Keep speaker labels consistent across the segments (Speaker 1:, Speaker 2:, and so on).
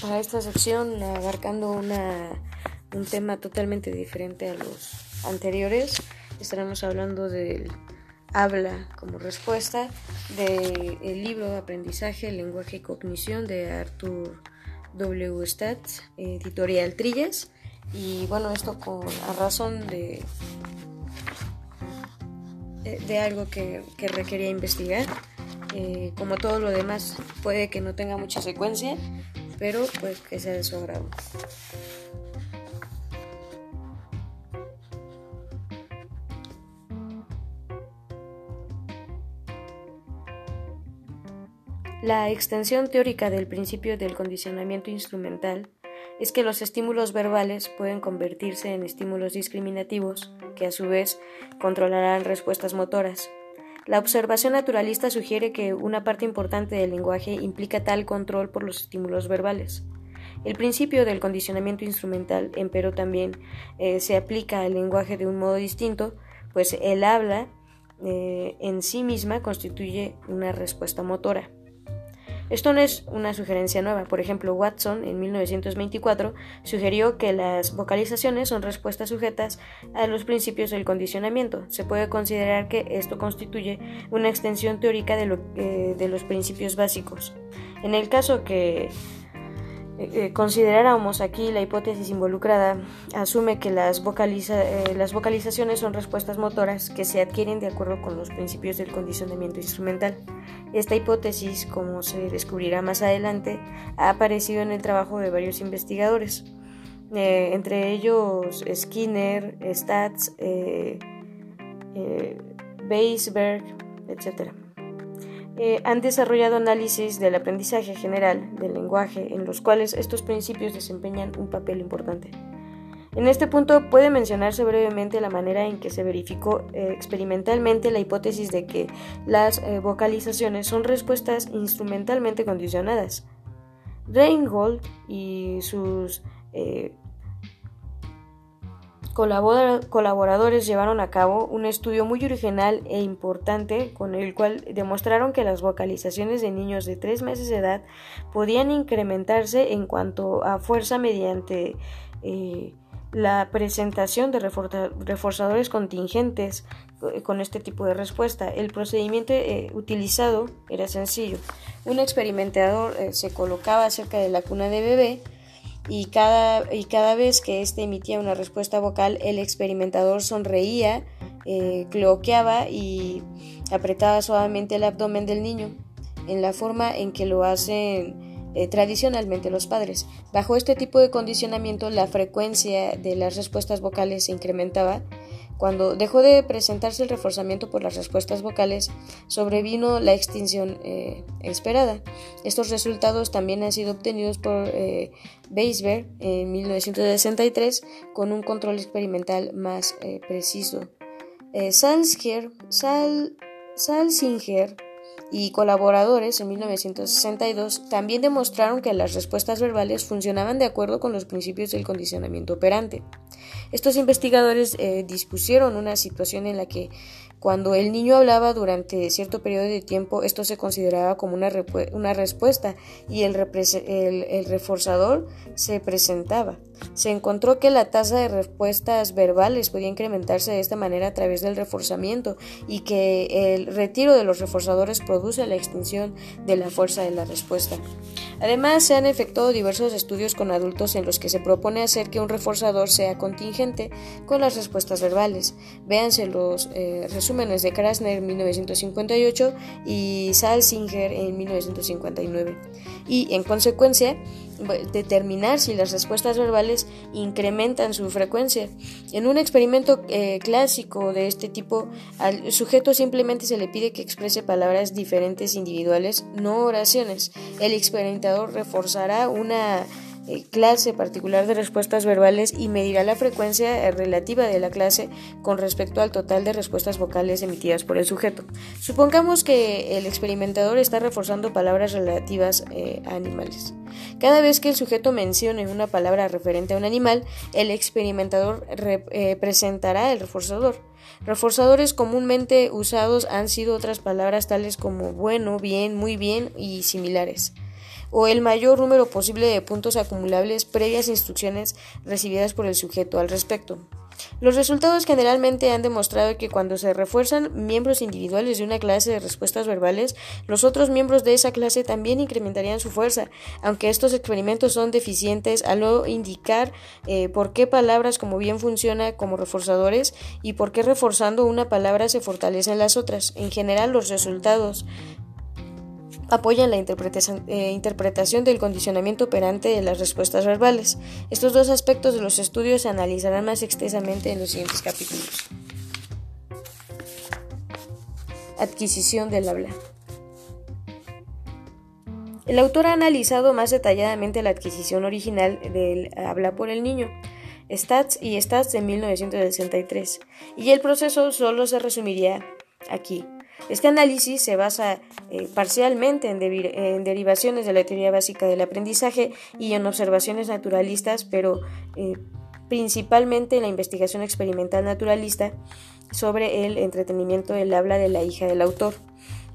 Speaker 1: para esta sección abarcando un tema totalmente diferente a los anteriores. Estaremos hablando del habla como respuesta del libro de Aprendizaje, Lenguaje y Cognición de Arthur W. Stats, editorial Trilles. Y bueno, esto con a razón de, de algo que, que requería investigar. Eh, como todo lo demás, puede que no tenga mucha secuencia, pero pues que sea de su agrado. La extensión teórica del principio del condicionamiento instrumental es que los estímulos verbales pueden convertirse en estímulos discriminativos, que a su vez controlarán respuestas motoras. La observación naturalista sugiere que una parte importante del lenguaje implica tal control por los estímulos verbales. El principio del condicionamiento instrumental, empero, también eh, se aplica al lenguaje de un modo distinto, pues el habla eh, en sí misma constituye una respuesta motora. Esto no es una sugerencia nueva. Por ejemplo, Watson en 1924 sugirió que las vocalizaciones son respuestas sujetas a los principios del condicionamiento. Se puede considerar que esto constituye una extensión teórica de, de los principios básicos. En el caso que eh, consideráramos aquí la hipótesis involucrada, asume que las, eh, las vocalizaciones son respuestas motoras que se adquieren de acuerdo con los principios del condicionamiento instrumental. Esta hipótesis, como se descubrirá más adelante, ha aparecido en el trabajo de varios investigadores, eh, entre ellos Skinner, Stats, eh, Weisberg, etc. Eh, han desarrollado análisis del aprendizaje general del lenguaje en los cuales estos principios desempeñan un papel importante. En este punto puede mencionarse brevemente la manera en que se verificó eh, experimentalmente la hipótesis de que las eh, vocalizaciones son respuestas instrumentalmente condicionadas. Reinhold y sus colaboradores llevaron a cabo un estudio muy original e importante con el cual demostraron que las vocalizaciones de niños de tres meses de edad podían incrementarse en cuanto a fuerza mediante eh, la presentación de reforzadores contingentes eh, con este tipo de respuesta. El procedimiento eh, utilizado era sencillo. Un experimentador se colocaba cerca de la cuna de bebé y cada, y cada vez que éste emitía una respuesta vocal, el experimentador sonreía, eh, cloqueaba y apretaba suavemente el abdomen del niño, en la forma en que lo hacen eh, tradicionalmente los padres. Bajo este tipo de condicionamiento, la frecuencia de las respuestas vocales se incrementaba cuando dejó de presentarse el reforzamiento por las respuestas vocales, sobrevino la extinción eh, esperada. Estos resultados también han sido obtenidos por eh, en 1963 con un control experimental más eh, preciso. Eh, Salsinger, Salsinger y colaboradores en 1962 también demostraron que las respuestas verbales funcionaban de acuerdo con los principios del condicionamiento operante. Estos investigadores eh, dispusieron una situación en la que cuando el niño hablaba durante cierto periodo de tiempo, esto se consideraba como una, una respuesta y el, el, reforzador se presentaba. Se encontró que la tasa de respuestas verbales podía incrementarse de esta manera a través del reforzamiento y que el retiro de los reforzadores produce la extinción de la fuerza de la respuesta. Además, se han efectuado diversos estudios con adultos en los que se propone hacer que un reforzador sea contingente con las respuestas verbales. Véanse los eh, resúmenes de Krasner en 1958 y Salsinger en 1959. Y, en consecuencia, determinar si las respuestas verbales incrementan su frecuencia. En un experimento eh, clásico de este tipo, al sujeto simplemente se le pide que exprese palabras diferentes individuales, no oraciones. El experimentador reforzará una clase particular de respuestas verbales y medirá la frecuencia relativa de la clase con respecto al total de respuestas vocales emitidas por el sujeto. Supongamos que el experimentador está reforzando palabras relativas eh, a animales. Cada vez que el sujeto mencione una palabra referente a un animal, el experimentador eh, presentará el reforzador. Reforzadores comúnmente usados han sido otras palabras tales como bueno, bien, muy bien y similares. O el mayor número posible de puntos acumulables previas instrucciones recibidas por el sujeto al respecto. Los resultados generalmente han demostrado que cuando se refuerzan miembros individuales de una clase de respuestas verbales, los otros miembros de esa clase también incrementarían su fuerza, aunque estos experimentos son deficientes al no indicar eh, por qué palabras como bien funciona como reforzadores y por qué reforzando una palabra se fortalecen las otras. En general, los resultados apoyan la eh, interpretación, del condicionamiento operante de las respuestas verbales. Estos dos aspectos de los estudios se analizarán más extensamente en los siguientes capítulos. Adquisición del habla. El autor ha analizado más detalladamente la adquisición original del habla por el niño, Stats y Stats de 1963, y el proceso solo se resumiría aquí. Este análisis se basa eh, parcialmente en, derivaciones de la teoría básica del aprendizaje y en observaciones naturalistas, pero eh, principalmente en la investigación experimental naturalista sobre el entretenimiento del habla de la hija del autor.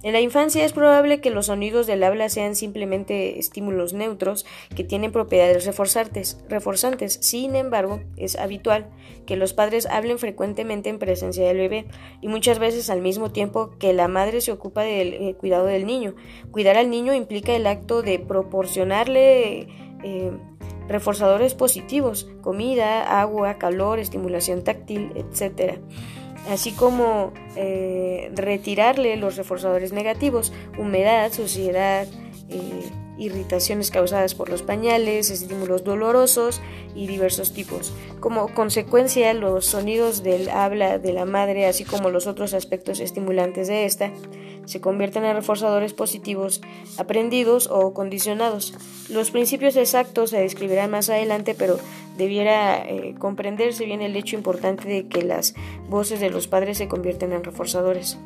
Speaker 1: En la infancia es probable que los sonidos del habla sean simplemente estímulos neutros que tienen propiedades reforzantes. Sin embargo, es habitual que los padres hablen frecuentemente en presencia del bebé y muchas veces al mismo tiempo que la madre se ocupa del eh, cuidado del niño. Cuidar al niño implica el acto de proporcionarle eh, reforzadores positivos, comida, agua, calor, estimulación táctil, etc así como eh, retirarle los reforzadores negativos, humedad, suciedad, eh, irritaciones causadas por los pañales, estímulos dolorosos y diversos tipos. Como consecuencia, los sonidos del habla de la madre, así como los otros aspectos estimulantes de esta, se convierten en reforzadores positivos aprendidos o condicionados. Los principios exactos se describirán más adelante, pero debiera eh, comprenderse bien el hecho importante de que las voces de los padres se convierten en reforzadores.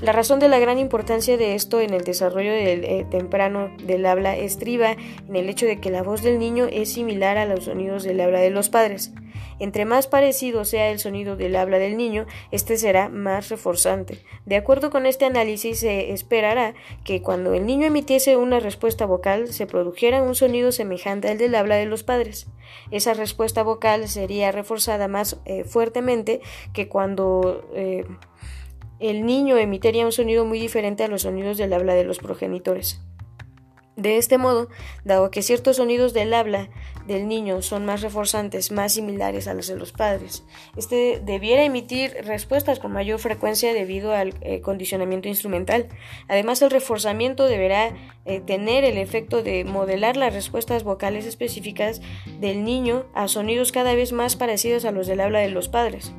Speaker 1: La razón de la gran importancia de esto en el desarrollo del, eh, temprano del habla estriba en el hecho de que la voz del niño es similar a los sonidos del habla de los padres. Entre más parecido sea el sonido del habla del niño, este será más reforzante. De acuerdo con este análisis, se esperará que cuando el niño emitiese una respuesta vocal se produjera un sonido semejante al del habla de los padres. Esa respuesta vocal sería reforzada más eh, fuertemente que cuando eh, el niño emitiría un sonido muy diferente a los sonidos del habla de los progenitores. De este modo, dado que ciertos sonidos del habla del niño son más reforzantes, más similares a los de los padres, este debiera emitir respuestas con mayor frecuencia debido al eh, condicionamiento instrumental. Además, el reforzamiento deberá eh, tener el efecto de modelar las respuestas vocales específicas del niño a sonidos cada vez más parecidos a los del habla de los padres.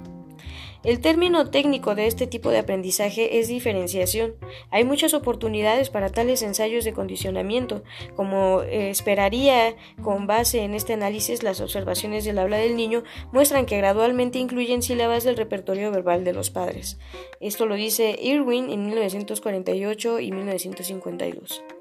Speaker 1: El término técnico de este tipo de aprendizaje es diferenciación. Hay muchas oportunidades para tales ensayos de condicionamiento. Como eh, esperaría con base en este análisis, las observaciones del habla del niño muestran que gradualmente incluyen sílabas del repertorio verbal de los padres. Esto lo dice Irwin en 1948 y 1952.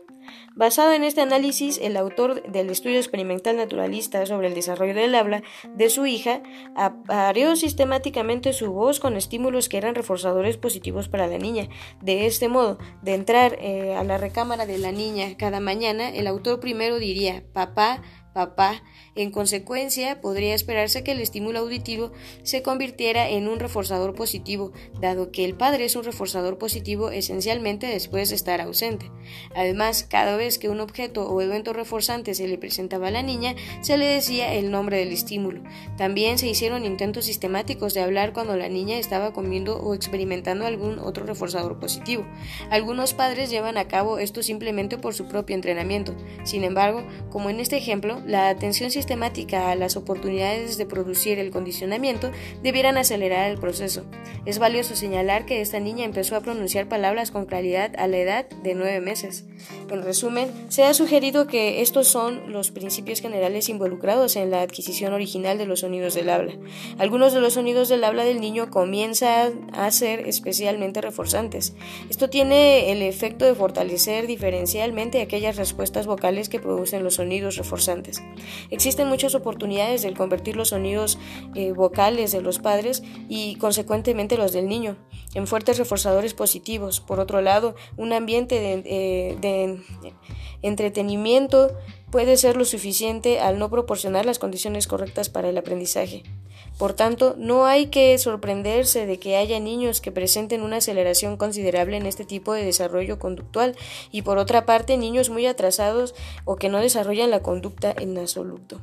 Speaker 1: Basado en este análisis, el autor del estudio experimental naturalista sobre el desarrollo del habla de su hija apareó sistemáticamente su voz con estímulos que eran reforzadores positivos para la niña. De este modo, de entrar eh, a la recámara de la niña cada mañana, el autor primero diría papá, papá. En consecuencia, podría esperarse que el estímulo auditivo se convirtiera en un reforzador positivo, dado que el padre es un reforzador positivo esencialmente después de estar ausente. Además, cada vez que un objeto o evento reforzante se le presentaba a la niña, se le decía el nombre del estímulo. También se hicieron intentos sistemáticos de hablar cuando la niña estaba comiendo o experimentando algún otro reforzador positivo. Algunos padres llevan a cabo esto simplemente por su propio entrenamiento. Sin embargo, como en este ejemplo, la atención sistemática a las oportunidades de producir el condicionamiento debieran acelerar el proceso. Es valioso señalar que esta niña empezó a pronunciar palabras con claridad a la edad de nueve meses. En resumen, se ha sugerido que estos son los principios generales involucrados en la adquisición original de los sonidos del habla. Algunos de los sonidos del habla del niño comienzan a ser especialmente reforzantes. Esto tiene el efecto de fortalecer diferencialmente aquellas respuestas vocales que producen los sonidos reforzantes. Existen muchas oportunidades de convertir los sonidos eh, vocales de los padres y consecuentemente los del niño en fuertes reforzadores positivos. Por otro lado, un ambiente de, eh, entretenimiento puede ser lo suficiente al no proporcionar las condiciones correctas para el aprendizaje. Por tanto, no hay que sorprenderse de que haya niños que presenten una aceleración considerable en este tipo de desarrollo conductual y por otra parte niños muy atrasados o que no desarrollan la conducta en absoluto.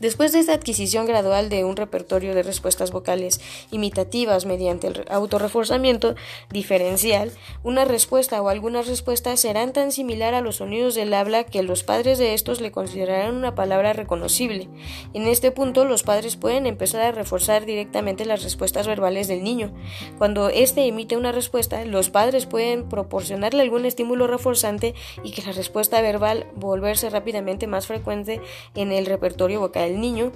Speaker 1: Después de esta adquisición gradual de un repertorio de respuestas vocales imitativas mediante el autorreforzamiento diferencial, una respuesta o algunas respuestas serán tan similar a los sonidos del habla que los padres de estos le considerarán una palabra reconocible. En este punto, los padres pueden empezar a reforzar directamente las respuestas verbales del niño. Cuando éste emite una respuesta, los padres pueden proporcionarle algún estímulo reforzante y que la respuesta verbal volverse rápidamente más frecuente en el repertorio vocal del niño,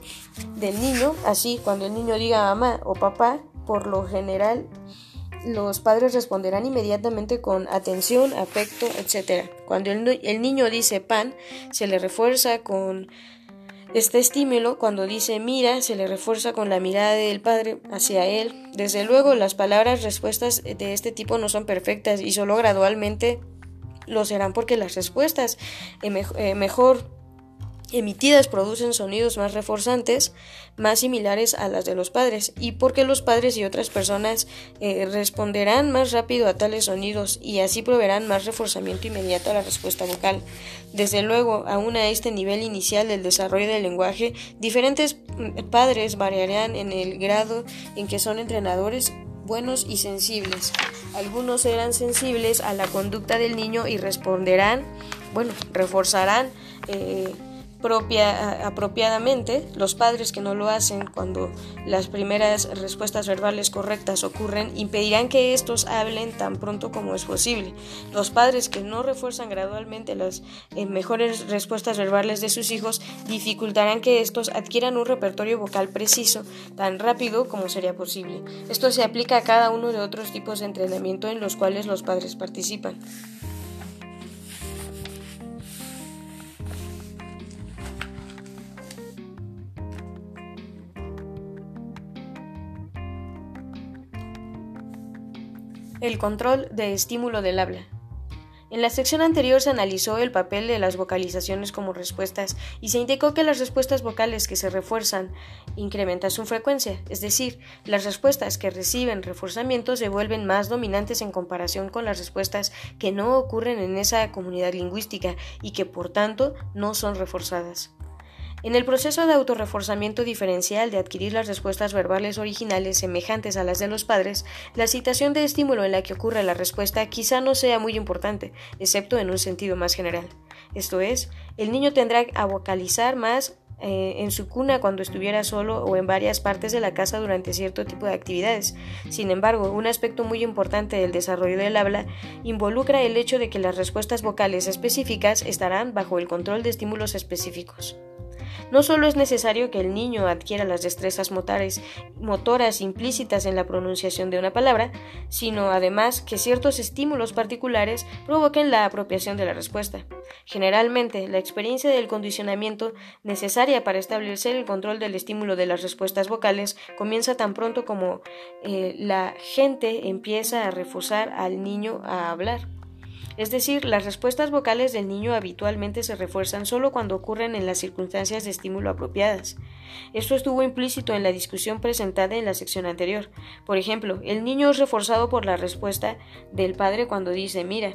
Speaker 1: del niño, así cuando el niño diga mamá o papá, por lo general los padres responderán inmediatamente con atención, afecto, etc. Cuando el, niño dice pan, se le refuerza con este estímulo. Cuando dice mira, se le refuerza con la mirada del padre hacia él. Desde luego, las palabras respuestas de este tipo no son perfectas y solo gradualmente lo serán porque las respuestas eh, eh, mejor emitidas producen sonidos más reforzantes, más similares a las de los padres, y porque los padres y otras personas eh, responderán más rápido a tales sonidos y así proveerán más reforzamiento inmediato a la respuesta vocal. Desde luego, aún a este nivel inicial del desarrollo del lenguaje, diferentes mm, padres variarán en el grado en que son entrenadores buenos y sensibles. Algunos serán sensibles a la conducta del niño y responderán, bueno, reforzarán eh, propia, apropiadamente, los padres que no lo hacen cuando las primeras respuestas verbales correctas ocurren impedirán que estos hablen tan pronto como es posible. Los padres que no refuerzan gradualmente las eh, mejores respuestas verbales de sus hijos dificultarán que estos adquieran un repertorio vocal preciso tan rápido como sería posible. Esto se aplica a cada uno de otros tipos de entrenamiento en los cuales los padres participan. El control de estímulo del habla. En la sección anterior se analizó el papel de las vocalizaciones como respuestas y se indicó que las respuestas vocales que se refuerzan incrementan su frecuencia, es decir, las respuestas que reciben reforzamiento se vuelven más dominantes en comparación con las respuestas que no ocurren en esa comunidad lingüística y que por tanto no son reforzadas. En el proceso de autorreforzamiento diferencial de adquirir las respuestas verbales originales semejantes a las de los padres, la citación de estímulo en la que ocurre la respuesta quizá no sea muy importante, excepto en un sentido más general. Esto es, el niño tendrá a vocalizar más eh, en su cuna cuando estuviera solo o en varias partes de la casa durante cierto tipo de actividades. Sin embargo, un aspecto muy importante del desarrollo del habla involucra el hecho de que las respuestas vocales específicas estarán bajo el control de estímulos específicos. No solo es necesario que el niño adquiera las destrezas motoras implícitas en la pronunciación de una palabra, sino además que ciertos estímulos particulares provoquen la apropiación de la respuesta. Generalmente, la experiencia del condicionamiento necesaria para establecer el control del estímulo de las respuestas vocales comienza tan pronto como eh, la gente empieza a refusar al niño a hablar. Es decir, las respuestas vocales del niño habitualmente se refuerzan solo cuando ocurren en las circunstancias de estímulo apropiadas. Esto estuvo implícito en la discusión presentada en la sección anterior. Por ejemplo, el niño es reforzado por la respuesta del padre cuando dice mira,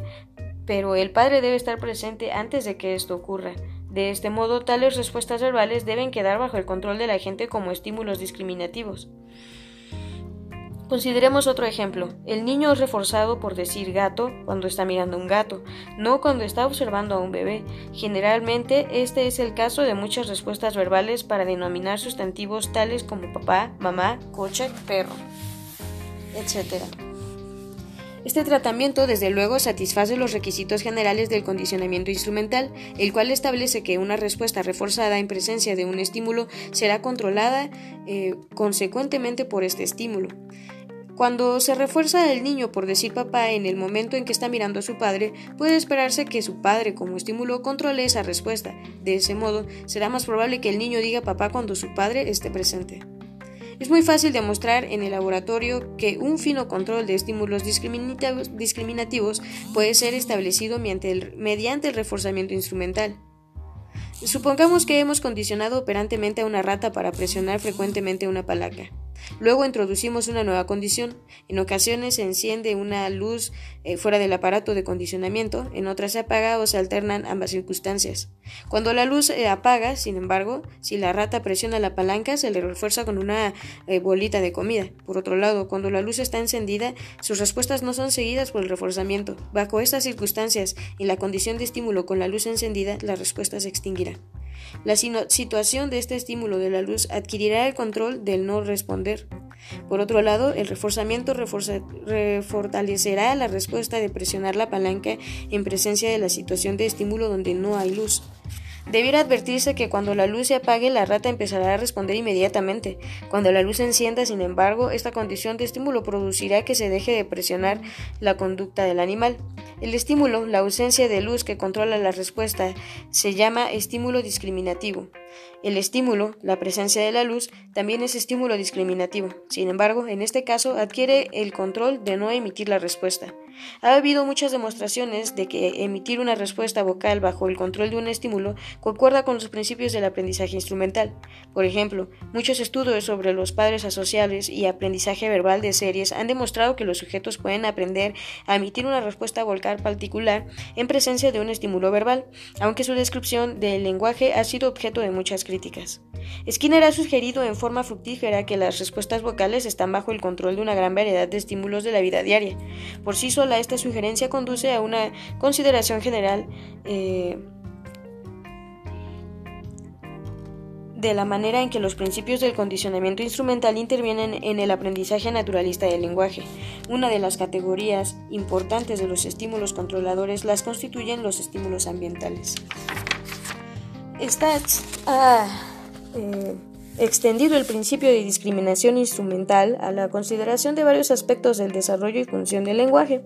Speaker 1: pero el padre debe estar presente antes de que esto ocurra. De este modo, tales respuestas verbales deben quedar bajo el control de la gente como estímulos discriminativos. Consideremos otro ejemplo. El niño es reforzado por decir gato cuando está mirando un gato, no cuando está observando a un bebé. Generalmente este es el caso de muchas respuestas verbales para denominar sustantivos tales como papá, mamá, coche, perro, etc. Este tratamiento, desde luego, satisface los requisitos generales del condicionamiento instrumental, el cual establece que una respuesta reforzada en presencia de un estímulo será controlada eh, consecuentemente por este estímulo. Cuando se refuerza el niño por decir papá en el momento en que está mirando a su padre, puede esperarse que su padre como estímulo controle esa respuesta. De ese modo, será más probable que el niño diga papá cuando su padre esté presente. Es muy fácil demostrar en el laboratorio que un fino control de estímulos discriminativos puede ser establecido mediante el, mediante el reforzamiento instrumental. Supongamos que hemos condicionado operantemente a una rata para presionar frecuentemente una palanca. Luego introducimos una nueva condición. En ocasiones se enciende una luz eh, fuera del aparato de condicionamiento, en otras se apaga o se alternan ambas circunstancias. Cuando la luz se apaga, sin embargo, si la rata presiona la palanca, se le refuerza con una eh, bolita de comida. Por otro lado, cuando la luz está encendida, sus respuestas no son seguidas por el reforzamiento. Bajo estas circunstancias y la condición de estímulo con la luz encendida, la respuesta se extinguirá. La situación de este estímulo de la luz adquirirá el control del no responder. Por otro lado, el reforzamiento refortalecerá la respuesta de presionar la palanca en presencia de la situación de estímulo donde no hay luz. Debiera advertirse que cuando la luz se apague, la rata empezará a responder inmediatamente. Cuando la luz se encienda, sin embargo, esta condición de estímulo producirá que se deje de presionar la conducta del animal. El estímulo, la ausencia de luz que controla la respuesta, se llama estímulo discriminativo. El estímulo, la presencia de la luz, también es estímulo discriminativo. Sin embargo, en este caso adquiere el control de no emitir la respuesta. Ha habido muchas demostraciones de que emitir una respuesta vocal bajo el control de un estímulo concuerda con los principios del aprendizaje instrumental. Por ejemplo, muchos estudios sobre los padres asociables y aprendizaje verbal de series han demostrado que los sujetos pueden aprender a emitir una respuesta vocal particular en presencia de un estímulo verbal, aunque su descripción del lenguaje ha sido objeto de muchas críticas. Skinner ha sugerido en forma fructífera que las respuestas vocales están bajo el control de una gran variedad de estímulos de la vida diaria. Por sí sola, esta sugerencia conduce a una consideración general eh, de la manera en que los principios del condicionamiento instrumental intervienen en el aprendizaje naturalista del lenguaje. Una de las categorías importantes de los estímulos controladores las constituyen los estímulos ambientales. Stats ha eh, extendido el principio de discriminación instrumental a la consideración de varios aspectos del desarrollo y función del lenguaje.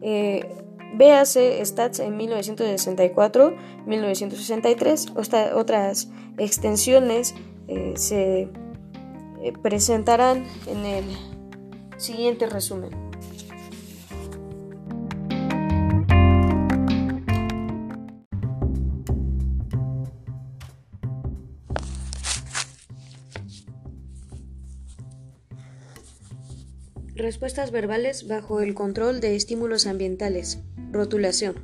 Speaker 1: Eh, véase Stats en 1964, 1963. otras extensiones eh, se presentarán en el siguiente resumen. Respuestas verbales bajo el control de estímulos ambientales. Rotulación.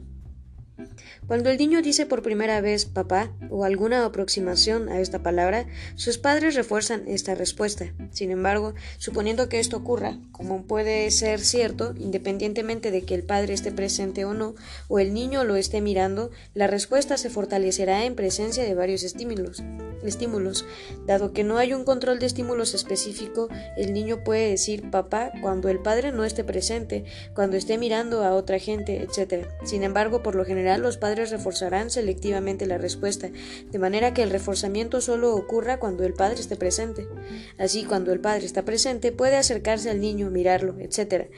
Speaker 1: Cuando el niño dice por primera vez papá o alguna aproximación a esta palabra, sus padres refuerzan esta respuesta. Sin embargo, suponiendo que esto ocurra, como puede ser cierto, independientemente de que el padre esté presente o no, o el niño lo esté mirando, la respuesta se fortalecerá en presencia de varios estímulos estímulos. Dado que no hay un control de estímulos específico, el niño puede decir papá cuando el padre no esté presente, cuando esté mirando a otra gente, etc. Sin embargo, por lo general los padres reforzarán selectivamente la respuesta, de manera que el reforzamiento solo ocurra cuando el padre esté presente. Así, cuando el padre está presente, puede acercarse al niño, mirarlo, etc.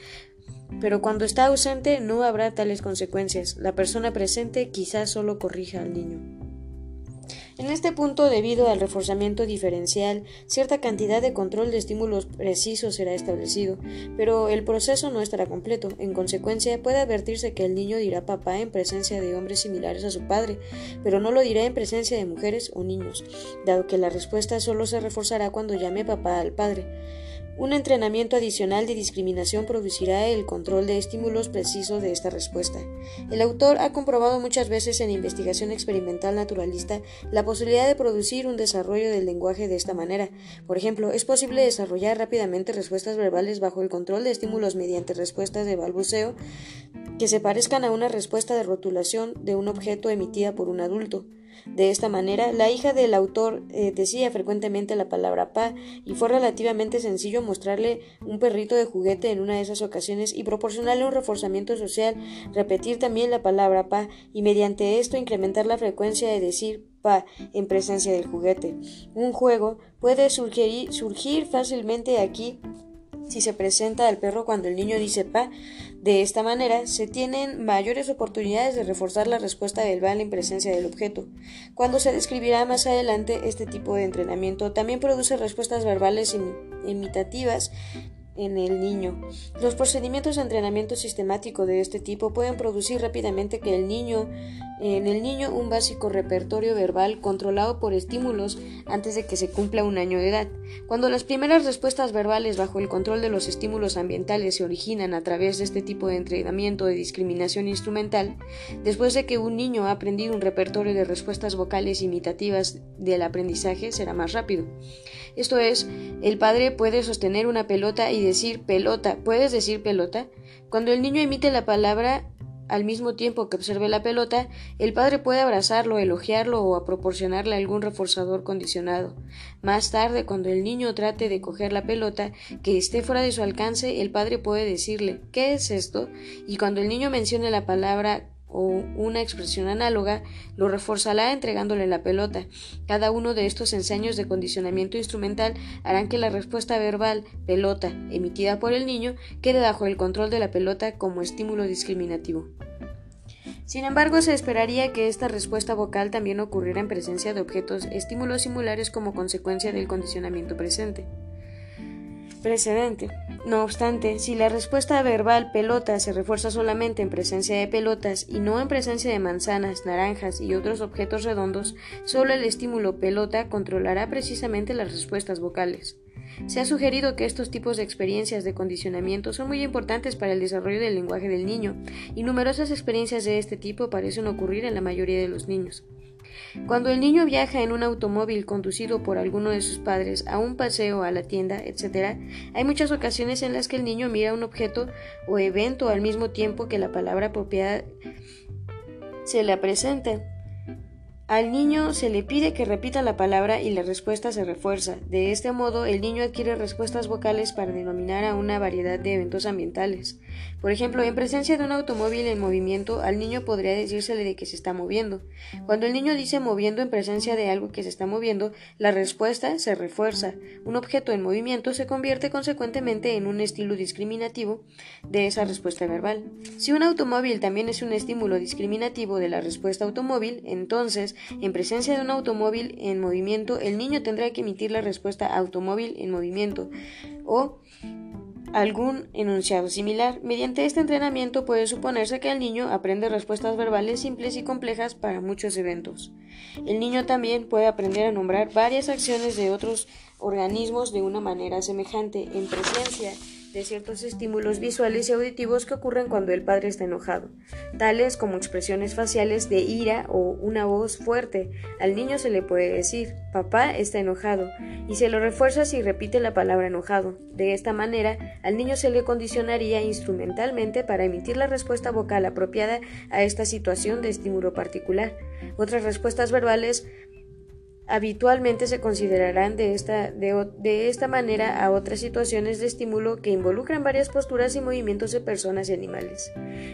Speaker 1: Pero cuando está ausente no habrá tales consecuencias. La persona presente quizás solo corrija al niño. En este punto, debido al reforzamiento diferencial, cierta cantidad de control de estímulos precisos será establecido, pero el proceso no estará completo. En consecuencia, puede advertirse que el niño dirá papá en presencia de hombres similares a su padre, pero no lo dirá en presencia de mujeres o niños, dado que la respuesta solo se reforzará cuando llame papá al padre. Un entrenamiento adicional de discriminación producirá el control de estímulos precisos de esta respuesta. El autor ha comprobado muchas veces en investigación experimental naturalista la posibilidad de producir un desarrollo del lenguaje de esta manera. Por ejemplo, es posible desarrollar rápidamente respuestas verbales bajo el control de estímulos mediante respuestas de balbuceo que se parezcan a una respuesta de rotulación de un objeto emitida por un adulto. De esta manera, la hija del autor eh, decía frecuentemente la palabra pa y fue relativamente sencillo mostrarle un perrito de juguete en una de esas ocasiones y proporcionarle un reforzamiento social, repetir también la palabra pa y mediante esto incrementar la frecuencia de decir pa en presencia del juguete. Un juego puede surgir, surgir fácilmente aquí si se presenta al perro cuando el niño dice pa. De esta manera, se tienen mayores oportunidades de reforzar la respuesta verbal en presencia del objeto. Cuando se describirá más adelante, este tipo de entrenamiento también produce respuestas verbales imitativas en el niño. Los procedimientos de entrenamiento sistemático de este tipo pueden producir rápidamente que el niño en el niño un básico repertorio verbal controlado por estímulos antes de que se cumpla un año de edad. Cuando las primeras respuestas verbales bajo el control de los estímulos ambientales se originan a través de este tipo de entrenamiento de discriminación instrumental, después de que un niño ha aprendido un repertorio de respuestas vocales imitativas del aprendizaje será más rápido. Esto es, el padre puede sostener una pelota y decir pelota. ¿Puedes decir pelota? Cuando el niño emite la palabra al mismo tiempo que observe la pelota, el padre puede abrazarlo, elogiarlo o proporcionarle algún reforzador condicionado. Más tarde, cuando el niño trate de coger la pelota que esté fuera de su alcance, el padre puede decirle ¿qué es esto? y cuando el niño mencione la palabra o una expresión análoga, lo reforzará entregándole la pelota. Cada uno de estos ensayos de condicionamiento instrumental harán que la respuesta verbal pelota emitida por el niño quede bajo el control de la pelota como estímulo discriminativo. Sin embargo, se esperaría que esta respuesta vocal también ocurriera en presencia de objetos estímulos similares como consecuencia del condicionamiento presente precedente. No obstante, si la respuesta verbal pelota se refuerza solamente en presencia de pelotas y no en presencia de manzanas, naranjas y otros objetos redondos, solo el estímulo pelota controlará precisamente las respuestas vocales. Se ha sugerido que estos tipos de experiencias de condicionamiento son muy importantes para el desarrollo del lenguaje del niño, y numerosas experiencias de este tipo parecen ocurrir en la mayoría de los niños. Cuando el niño viaja en un automóvil conducido por alguno de sus padres a un paseo, a la tienda, etc., hay muchas ocasiones en las que el niño mira un objeto o evento al mismo tiempo que la palabra apropiada se le presenta. Al niño se le pide que repita la palabra y la respuesta se refuerza. De este modo, el niño adquiere respuestas vocales para denominar a una variedad de eventos ambientales. Por ejemplo, en presencia de un automóvil en movimiento, al niño podría decírsele de que se está moviendo. Cuando el niño dice moviendo en presencia de algo que se está moviendo, la respuesta se refuerza. Un objeto en movimiento se convierte consecuentemente en un estilo discriminativo de esa respuesta verbal. Si un automóvil también es un estímulo discriminativo de la respuesta automóvil, entonces en presencia de un automóvil en movimiento, el niño tendrá que emitir la respuesta automóvil en movimiento o algún enunciado similar. Mediante este entrenamiento puede suponerse que el niño aprende respuestas verbales simples y complejas para muchos eventos. El niño también puede aprender a nombrar varias acciones de otros organismos de una manera semejante en presencia de ciertos estímulos visuales y auditivos que ocurren cuando el padre está enojado, tales como expresiones faciales de ira o una voz fuerte. Al niño se le puede decir, papá está enojado, y se lo refuerza si repite la palabra enojado. De esta manera, al niño se le condicionaría instrumentalmente para emitir la respuesta vocal apropiada a esta situación de estímulo particular. Otras respuestas verbales habitualmente se considerarán de esta, de, esta manera a otras situaciones de estímulo que involucran varias posturas y movimientos de personas y animales.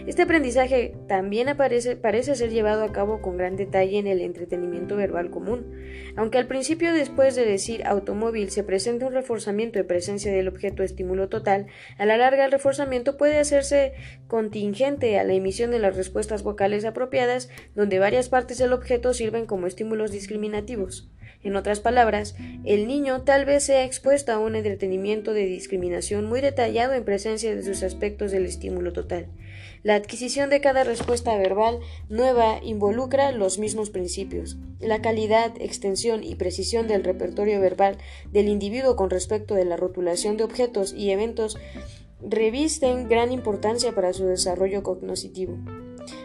Speaker 1: Este aprendizaje también aparece, parece ser llevado a cabo con gran detalle en el entretenimiento verbal común. Aunque al principio después de decir automóvil se presenta un reforzamiento de presencia del objeto estímulo total, a la larga el reforzamiento puede hacerse contingente a la emisión de las respuestas vocales apropiadas, donde varias partes del objeto sirven como estímulos discriminativos. En otras palabras, el niño tal vez sea expuesto a un entretenimiento de discriminación muy detallado en presencia de sus aspectos del estímulo total. La adquisición de cada respuesta verbal nueva involucra los mismos principios. La calidad, extensión y precisión del repertorio verbal del individuo con respecto de la rotulación de objetos y eventos revisten gran importancia para su desarrollo cognitivo.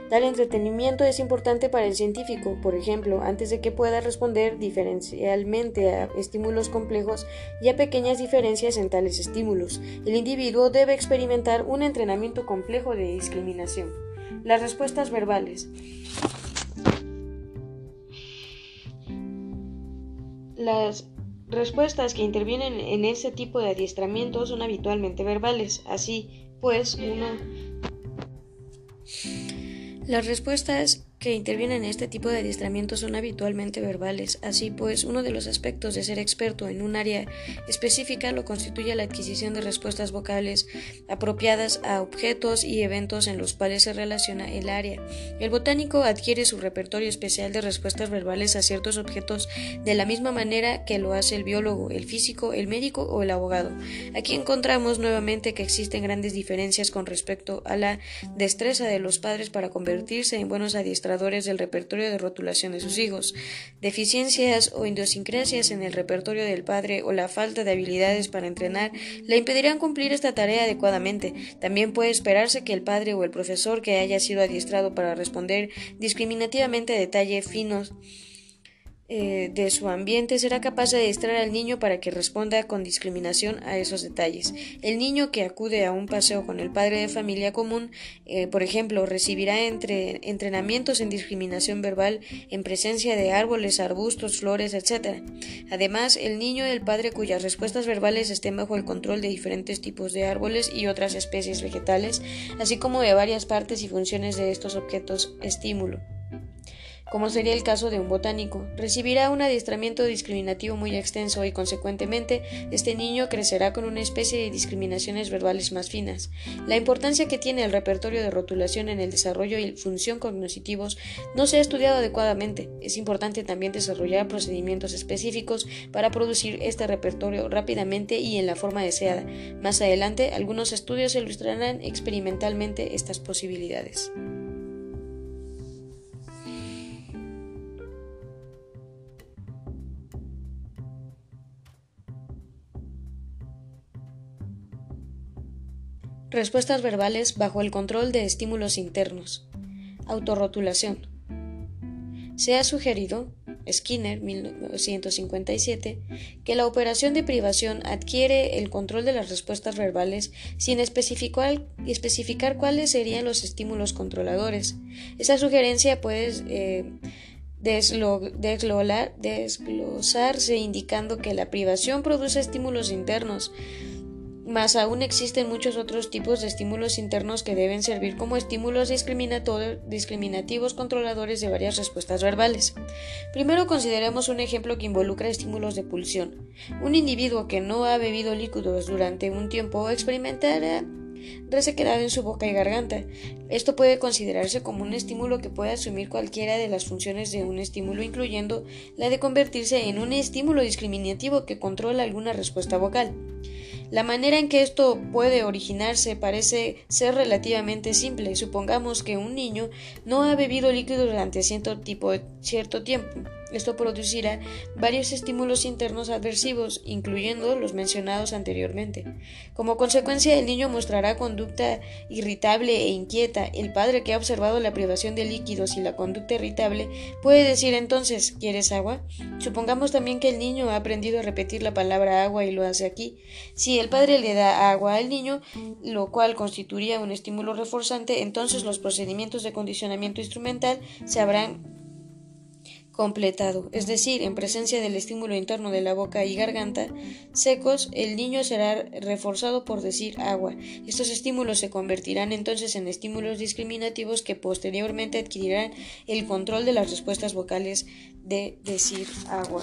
Speaker 1: Tal entretenimiento es importante para el científico, por ejemplo, antes de que pueda responder diferencialmente a estímulos complejos y a pequeñas diferencias en tales estímulos. El individuo debe experimentar un entrenamiento complejo de discriminación. Las respuestas verbales. Las respuestas que intervienen en ese tipo de adiestramiento son habitualmente verbales. Así pues, uno las respuestas que intervienen en este tipo de adiestramiento son habitualmente verbales. Así pues, uno de los aspectos de ser experto en un área específica lo constituye la adquisición de respuestas vocales apropiadas a objetos y eventos en los cuales se relaciona el área. El botánico adquiere su repertorio especial de respuestas verbales a ciertos objetos de la misma manera que lo hace el biólogo, el físico, el médico o el abogado. Aquí encontramos nuevamente que existen grandes diferencias con respecto a la destreza de los padres para convertirse en buenos adiestradores del repertorio de rotulación de sus hijos, deficiencias o idiosincrasias en el repertorio del padre o la falta de habilidades para entrenar le impedirán cumplir esta tarea adecuadamente. También puede esperarse que el padre o el profesor que haya sido adiestrado para responder discriminativamente a detalles finos eh, de su ambiente será capaz de distraer al niño para que responda con discriminación a esos detalles. El niño que acude a un paseo con el padre de familia común, eh, por ejemplo, recibirá entre, entrenamientos en discriminación verbal en presencia de árboles, arbustos, flores, etc. Además, el niño y el padre cuyas respuestas verbales estén bajo el control de diferentes tipos de árboles y otras especies vegetales, así como de varias partes y funciones de estos objetos estímulo como sería el caso de un botánico. Recibirá un adiestramiento discriminativo muy extenso y, consecuentemente, este niño crecerá con una especie de discriminaciones verbales más finas. La importancia que tiene el repertorio de rotulación en el desarrollo y función cognitivos no se ha estudiado adecuadamente. Es importante también desarrollar procedimientos específicos para producir este repertorio rápidamente y en la forma deseada. Más adelante, algunos estudios ilustrarán experimentalmente estas posibilidades. Respuestas verbales bajo el control de estímulos internos. Autorrotulación. Se ha sugerido, Skinner, 1957, que la operación de privación adquiere el control de las respuestas verbales sin especificar, cuáles serían los estímulos controladores. Esa sugerencia puede eh, desglosarse indicando que la privación produce estímulos internos, más aún existen muchos otros tipos de estímulos internos que deben servir como estímulos discriminativos controladores de varias respuestas verbales. Primero consideremos un ejemplo que involucra estímulos de pulsión. Un individuo que no ha bebido líquidos durante un tiempo experimentará resequedad en su boca y garganta. Esto puede considerarse como un estímulo que puede asumir cualquiera de las funciones de un estímulo, incluyendo la de convertirse en un estímulo discriminativo que controla alguna respuesta vocal. La manera en que esto puede originarse parece ser relativamente simple. Supongamos que un niño no ha bebido líquido durante cierto, tipo, cierto tiempo. Esto producirá varios estímulos internos adversivos, incluyendo los mencionados anteriormente. Como consecuencia, el niño mostrará conducta irritable e inquieta. El padre que ha observado la privación de líquidos y la conducta irritable puede decir entonces ¿Quieres agua? Supongamos también que el niño ha aprendido a repetir la palabra agua y lo hace aquí. Si el padre le da agua al niño, lo cual constituiría un estímulo reforzante, entonces los procedimientos de condicionamiento instrumental se habrán completado, es decir, en presencia del estímulo interno de la boca y garganta secos, el niño será reforzado por decir agua. Estos estímulos se convertirán entonces en estímulos discriminativos que posteriormente adquirirán el control de las respuestas vocales de decir agua.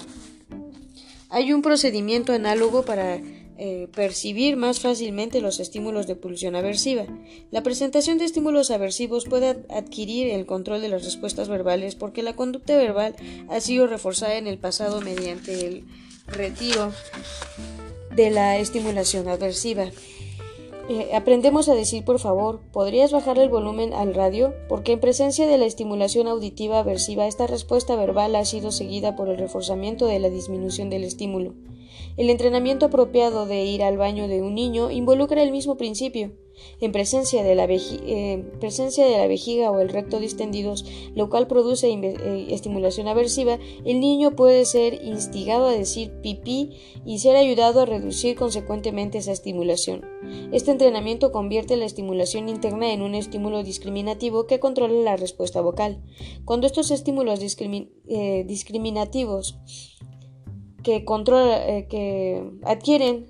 Speaker 1: Hay un procedimiento análogo para eh, percibir más fácilmente los estímulos de pulsión aversiva. La presentación de estímulos aversivos puede adquirir el control de las respuestas verbales porque la conducta verbal ha sido reforzada en el pasado mediante el retiro de la estimulación aversiva. Eh, aprendemos a decir por favor, ¿podrías bajar el volumen al radio? Porque en presencia de la estimulación auditiva aversiva, esta respuesta verbal ha sido seguida por el reforzamiento de la disminución del estímulo. El entrenamiento apropiado de ir al baño de un niño involucra el mismo principio. En presencia de, la eh, presencia de la vejiga o el recto distendidos, lo cual produce eh, estimulación aversiva, el niño puede ser instigado a decir pipí y ser ayudado a reducir consecuentemente esa estimulación. Este entrenamiento convierte la estimulación interna en un estímulo discriminativo que controla la respuesta vocal. Cuando estos estímulos eh, discriminativos eh, que adquieren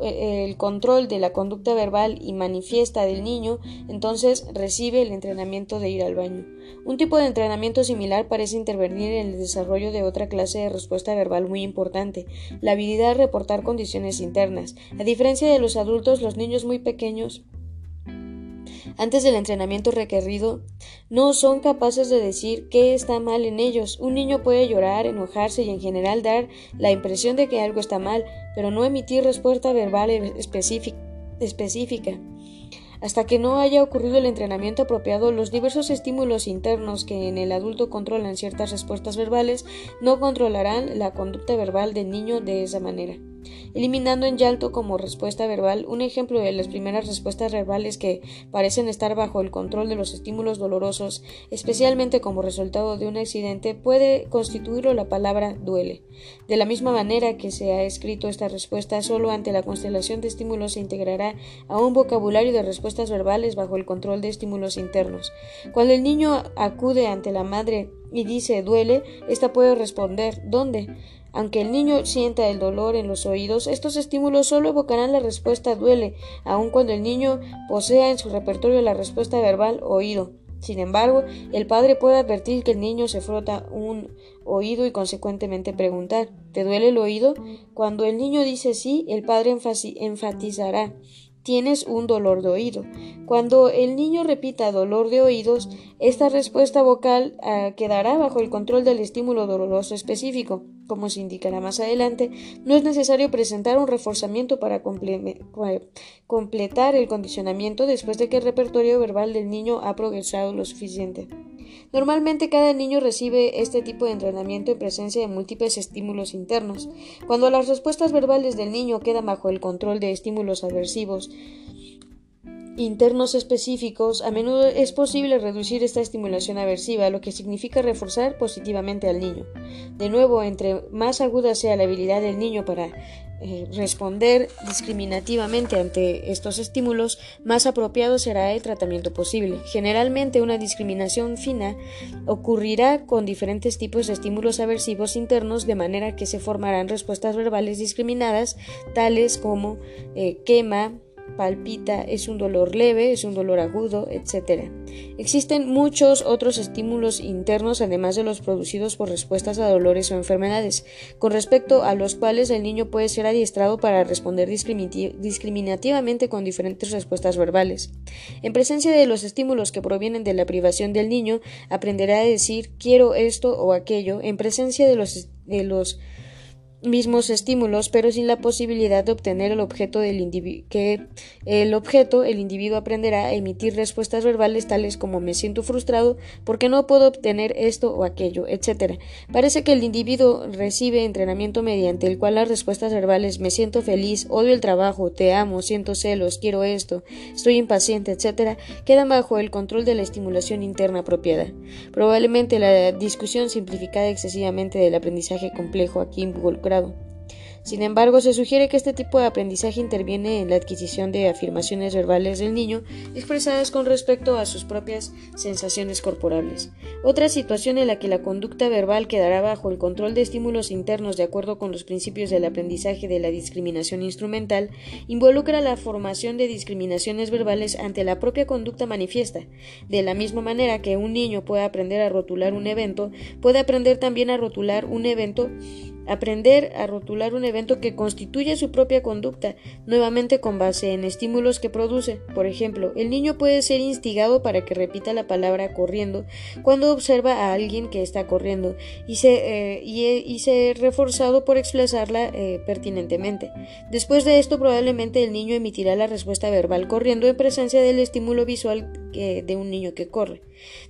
Speaker 1: eh, el control de la conducta verbal y manifiesta del niño, entonces recibe el entrenamiento de ir al baño. Un tipo de entrenamiento similar parece intervenir en el desarrollo de otra clase de respuesta verbal muy importante, la habilidad de reportar condiciones internas. A diferencia de los adultos, los niños muy pequeños antes del entrenamiento requerido, no son capaces de decir qué está mal en ellos. Un niño puede llorar, enojarse y en general dar la impresión de que algo está mal, pero no emitir respuesta verbal específica. Hasta que no haya ocurrido el entrenamiento apropiado, los diversos estímulos internos que en el adulto controlan ciertas respuestas verbales no controlarán la conducta verbal del niño de esa manera eliminando en llanto como respuesta verbal un ejemplo de las primeras respuestas verbales que parecen estar bajo el control de los estímulos dolorosos, especialmente como resultado de un accidente, puede constituirlo la palabra duele. De la misma manera que se ha escrito esta respuesta, solo ante la constelación de estímulos se integrará a un vocabulario de respuestas verbales bajo el control de estímulos internos. Cuando el niño acude ante la madre y dice duele, ésta puede responder ¿dónde? Aunque el niño sienta el dolor en los oídos, estos estímulos solo evocarán la respuesta duele, aun cuando el niño posea en su repertorio la respuesta verbal oído. Sin embargo, el padre puede advertir que el niño se frota un oído y consecuentemente preguntar ¿Te duele el oído? Cuando el niño dice sí, el padre enfatizará tienes un dolor de oído. Cuando el niño repita dolor de oídos, esta respuesta vocal ah, quedará bajo el control del estímulo doloroso específico. Como se indicará más adelante, no es necesario presentar un reforzamiento para completar el condicionamiento después de que el repertorio verbal del niño ha progresado lo suficiente. Normalmente cada niño recibe este tipo de entrenamiento en presencia de múltiples estímulos internos. Cuando las respuestas verbales del niño quedan bajo el control de estímulos aversivos internos específicos, a menudo es posible reducir esta estimulación aversiva, lo que significa reforzar positivamente al niño. De nuevo, entre más aguda sea la habilidad del niño para eh, responder discriminativamente ante estos estímulos, más apropiado será el tratamiento posible. Generalmente una discriminación fina ocurrirá con diferentes tipos de estímulos aversivos internos de manera que se formarán respuestas verbales discriminadas tales como eh, quema, palpita, es un dolor leve, es un dolor agudo, etc. Existen muchos otros estímulos internos además de los producidos por respuestas a dolores o enfermedades, con respecto a los cuales el niño puede ser adiestrado para responder discriminativamente con diferentes respuestas verbales. En presencia de los estímulos que provienen de la privación del niño, aprenderá a decir quiero esto o aquello. En presencia de los, de los mismos estímulos, pero sin la posibilidad de obtener el objeto del individuo que el objeto, el individuo aprenderá a emitir respuestas verbales tales como me siento frustrado porque no puedo obtener esto o aquello, etc. Parece que el individuo recibe entrenamiento mediante el cual las respuestas verbales me siento feliz, odio el trabajo, te amo, siento celos, quiero esto, estoy impaciente, etc. quedan bajo el control de la estimulación interna apropiada. Probablemente la discusión simplificada excesivamente del aprendizaje complejo aquí sin embargo, se sugiere que este tipo de aprendizaje interviene en la adquisición de afirmaciones verbales del niño expresadas con respecto a sus propias sensaciones corporales. Otra situación en la que la conducta verbal quedará bajo el control de estímulos internos de acuerdo con los principios del aprendizaje de la discriminación instrumental involucra la formación de discriminaciones verbales ante la propia conducta manifiesta. De la misma manera que un niño puede aprender a rotular un evento, puede aprender también a rotular un evento Aprender a rotular un evento que constituye su propia conducta, nuevamente con base en estímulos que produce. Por ejemplo, el niño puede ser instigado para que repita la palabra corriendo cuando observa a alguien que está corriendo y se, eh, y, se reforzado por expresarla eh, pertinentemente. Después de esto, probablemente el niño emitirá la respuesta verbal corriendo en presencia del estímulo visual de un niño que corre.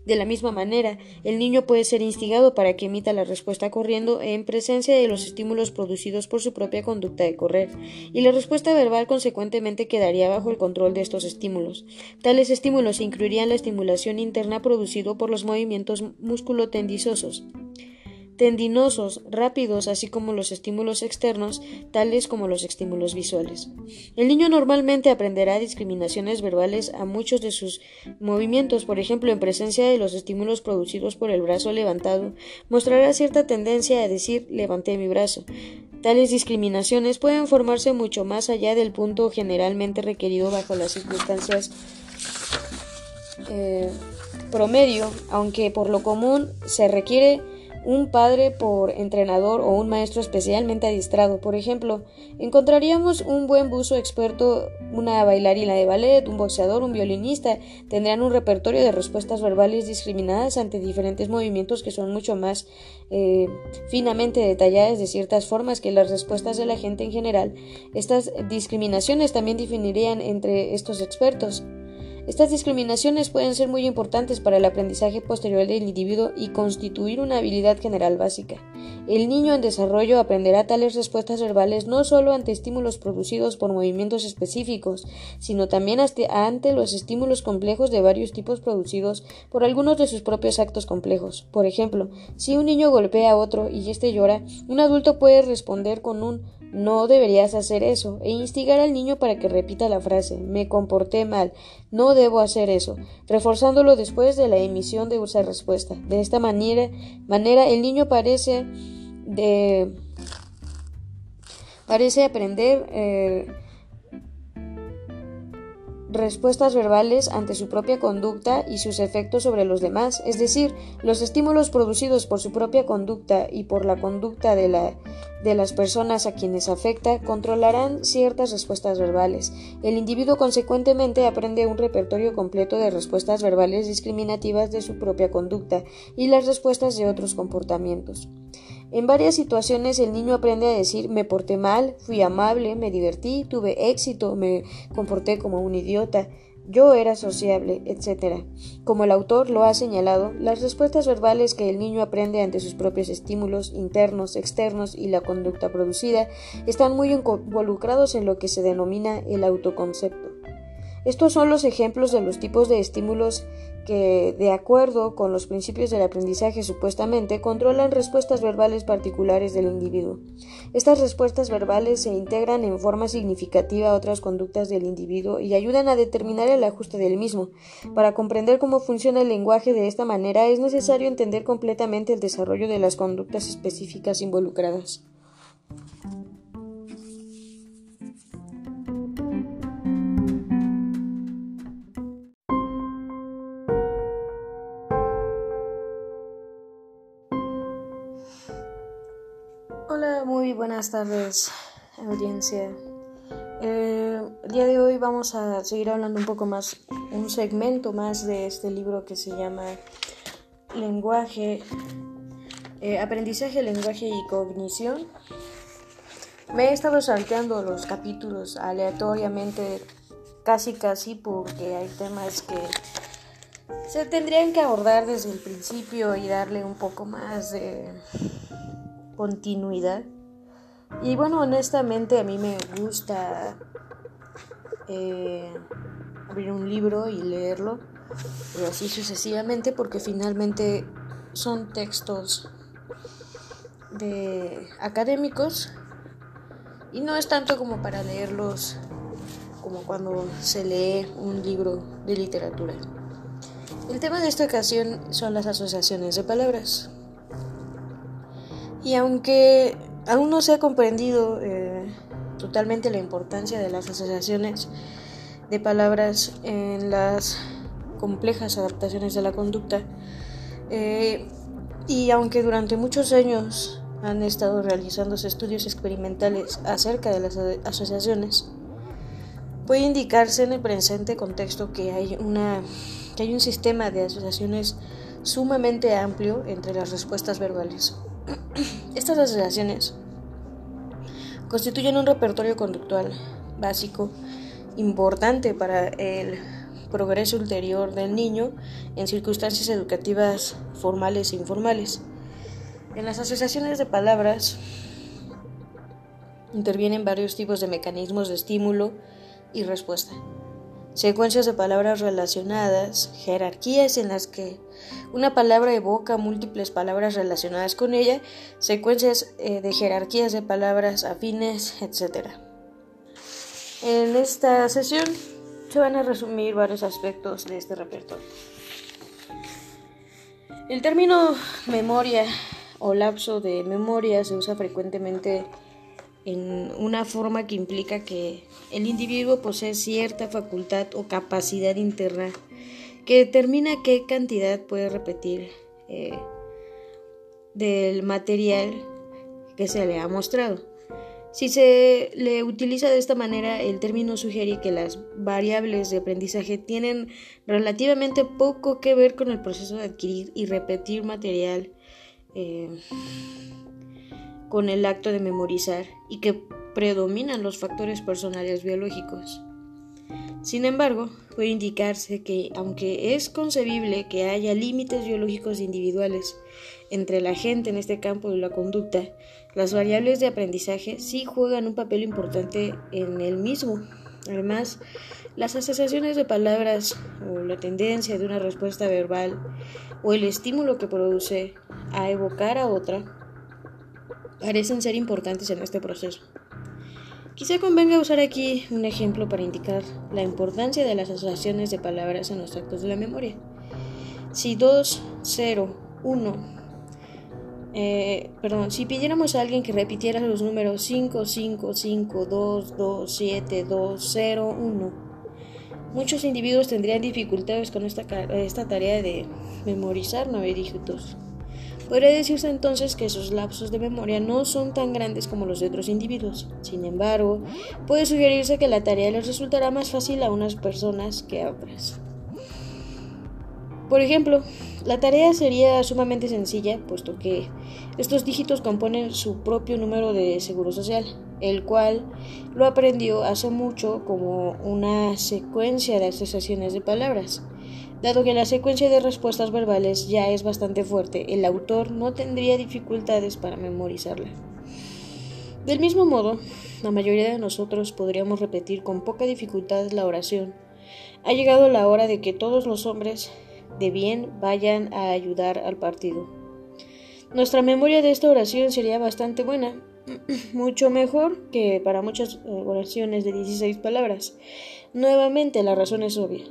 Speaker 1: De la misma manera, el niño puede ser instigado para que emita la respuesta corriendo en presencia de los estímulos producidos por su propia conducta de correr, y la respuesta verbal consecuentemente quedaría bajo el control de estos estímulos. Tales estímulos incluirían la estimulación interna producida por los movimientos musculotendizosos tendinosos, rápidos, así como los estímulos externos, tales como los estímulos visuales. El niño normalmente aprenderá discriminaciones verbales a muchos de sus movimientos, por ejemplo, en presencia de los estímulos producidos por el brazo levantado, mostrará cierta tendencia a decir levanté mi brazo. Tales discriminaciones pueden formarse mucho más allá del punto generalmente requerido bajo las circunstancias eh, promedio, aunque por lo común se requiere un padre por entrenador o un maestro especialmente adiestrado. Por ejemplo, encontraríamos un buen buzo experto, una bailarina de ballet, un boxeador, un violinista, tendrán un repertorio de respuestas verbales discriminadas ante diferentes movimientos que son mucho más eh, finamente detalladas de ciertas formas que las respuestas de la gente en general. Estas discriminaciones también definirían entre estos expertos. Estas discriminaciones pueden ser muy importantes para el aprendizaje posterior del individuo y constituir una habilidad general básica. El niño en desarrollo aprenderá tales respuestas verbales no solo ante estímulos producidos por movimientos específicos, sino también ante los estímulos complejos de varios tipos producidos por algunos de sus propios actos complejos. Por ejemplo, si un niño golpea a otro y éste llora, un adulto puede responder con un no deberías hacer eso e instigar al niño para que repita la frase me comporté mal, no debo hacer eso, reforzándolo después de la emisión de esa respuesta. De esta manera, manera el niño parece de parece aprender eh, respuestas verbales ante su propia conducta y sus efectos sobre los demás, es decir, los estímulos producidos por su propia conducta y por la conducta de, la, de las personas a quienes afecta controlarán ciertas respuestas verbales. El individuo consecuentemente aprende un repertorio completo de respuestas verbales discriminativas de su propia conducta y las respuestas de otros comportamientos. En varias situaciones el niño aprende a decir me porté mal, fui amable, me divertí, tuve éxito, me comporté como un idiota, yo era sociable, etc. Como el autor lo ha señalado, las respuestas verbales que el niño aprende ante sus propios estímulos internos, externos y la conducta producida están muy involucrados en lo que se denomina el autoconcepto. Estos son los ejemplos de los tipos de estímulos que, de acuerdo con los principios del aprendizaje supuestamente, controlan respuestas verbales particulares del individuo. Estas respuestas verbales se integran en forma significativa a otras conductas del individuo y ayudan a determinar el ajuste del mismo. Para comprender cómo funciona el lenguaje de esta manera es necesario entender completamente el desarrollo de las conductas específicas involucradas. Muy buenas tardes, audiencia. Eh, el día de hoy vamos a seguir hablando un poco más, un segmento más de este libro que se llama Lenguaje, eh, Aprendizaje, Lenguaje y Cognición. Me he estado salteando los capítulos aleatoriamente, casi casi, porque hay temas que se tendrían que abordar desde el principio y darle un poco más de continuidad. Y bueno, honestamente a mí me gusta eh, abrir un libro y leerlo, y así sucesivamente, porque finalmente son textos de académicos y no es tanto como para leerlos como cuando se lee un libro de literatura. El tema de esta ocasión son las asociaciones de palabras. Y aunque aún no se ha comprendido eh, totalmente la importancia de las asociaciones de palabras en las complejas adaptaciones de la conducta, eh, y aunque durante muchos años han estado realizándose estudios experimentales acerca de las asociaciones, puede indicarse en el presente contexto que hay, una, que hay un sistema de asociaciones sumamente amplio entre las respuestas verbales. Estas asociaciones constituyen un repertorio conductual básico importante para el progreso ulterior del niño en circunstancias educativas formales e informales. En las asociaciones de palabras intervienen varios tipos de mecanismos de estímulo y respuesta. secuencias de palabras relacionadas, jerarquías en las que una palabra evoca múltiples palabras relacionadas con ella, secuencias eh, de jerarquías de palabras afines, etc. En esta sesión se van a resumir varios aspectos de este repertorio. El término memoria o lapso de memoria se usa frecuentemente en una forma que implica que el individuo posee cierta facultad o capacidad interna que determina qué cantidad puede repetir eh, del material que se le ha mostrado. Si se le utiliza de esta manera, el término sugiere que las variables de aprendizaje tienen relativamente poco que ver con el proceso de adquirir y repetir material eh, con el acto de memorizar y que predominan los factores personales biológicos. Sin embargo, puede indicarse que, aunque es concebible que haya límites biológicos individuales entre la gente en este campo de la conducta, las variables de aprendizaje sí juegan un papel importante en el mismo. Además, las asociaciones de palabras o la tendencia de una respuesta verbal o el estímulo que produce a evocar a otra parecen ser importantes en este proceso. Quizá convenga usar aquí un ejemplo para indicar la importancia de las asociaciones de palabras en los actos de la memoria. Si 2, 0, 1, perdón, si pidiéramos a alguien que repitiera los números 5, 5, 5, 2, 2, 7, 2, 0, 1, muchos individuos tendrían dificultades con esta, esta tarea de memorizar nueve dígitos. Podría decirse entonces que esos lapsos de memoria no son tan grandes como los de otros individuos. Sin embargo, puede sugerirse que la tarea les resultará más fácil a unas personas que a otras. Por ejemplo, la tarea sería sumamente sencilla, puesto que estos dígitos componen su propio número de seguro social, el cual lo aprendió hace mucho como una secuencia de asociaciones de palabras. Dado que la secuencia de respuestas verbales ya es bastante fuerte, el autor no tendría dificultades para memorizarla. Del mismo modo, la mayoría de nosotros podríamos repetir con poca dificultad la oración. Ha llegado la hora de que todos los hombres de bien vayan a ayudar al partido. Nuestra memoria de esta oración sería bastante buena, mucho mejor que para muchas oraciones de 16 palabras. Nuevamente la razón es obvia.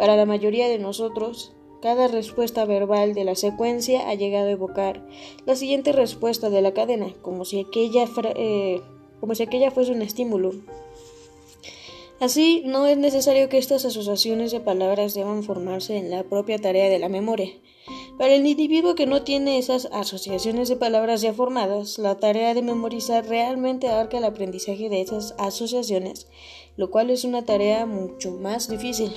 Speaker 1: Para la mayoría de nosotros, cada respuesta verbal de la secuencia ha llegado a evocar la siguiente respuesta de la cadena, como si aquella, eh, como si aquella fuese un estímulo. Así, no es necesario que estas asociaciones de palabras deban formarse en la propia tarea de la memoria. Para el individuo que no tiene esas asociaciones de palabras ya formadas, la tarea de memorizar realmente abarca el aprendizaje de esas asociaciones, lo cual es una tarea mucho más difícil.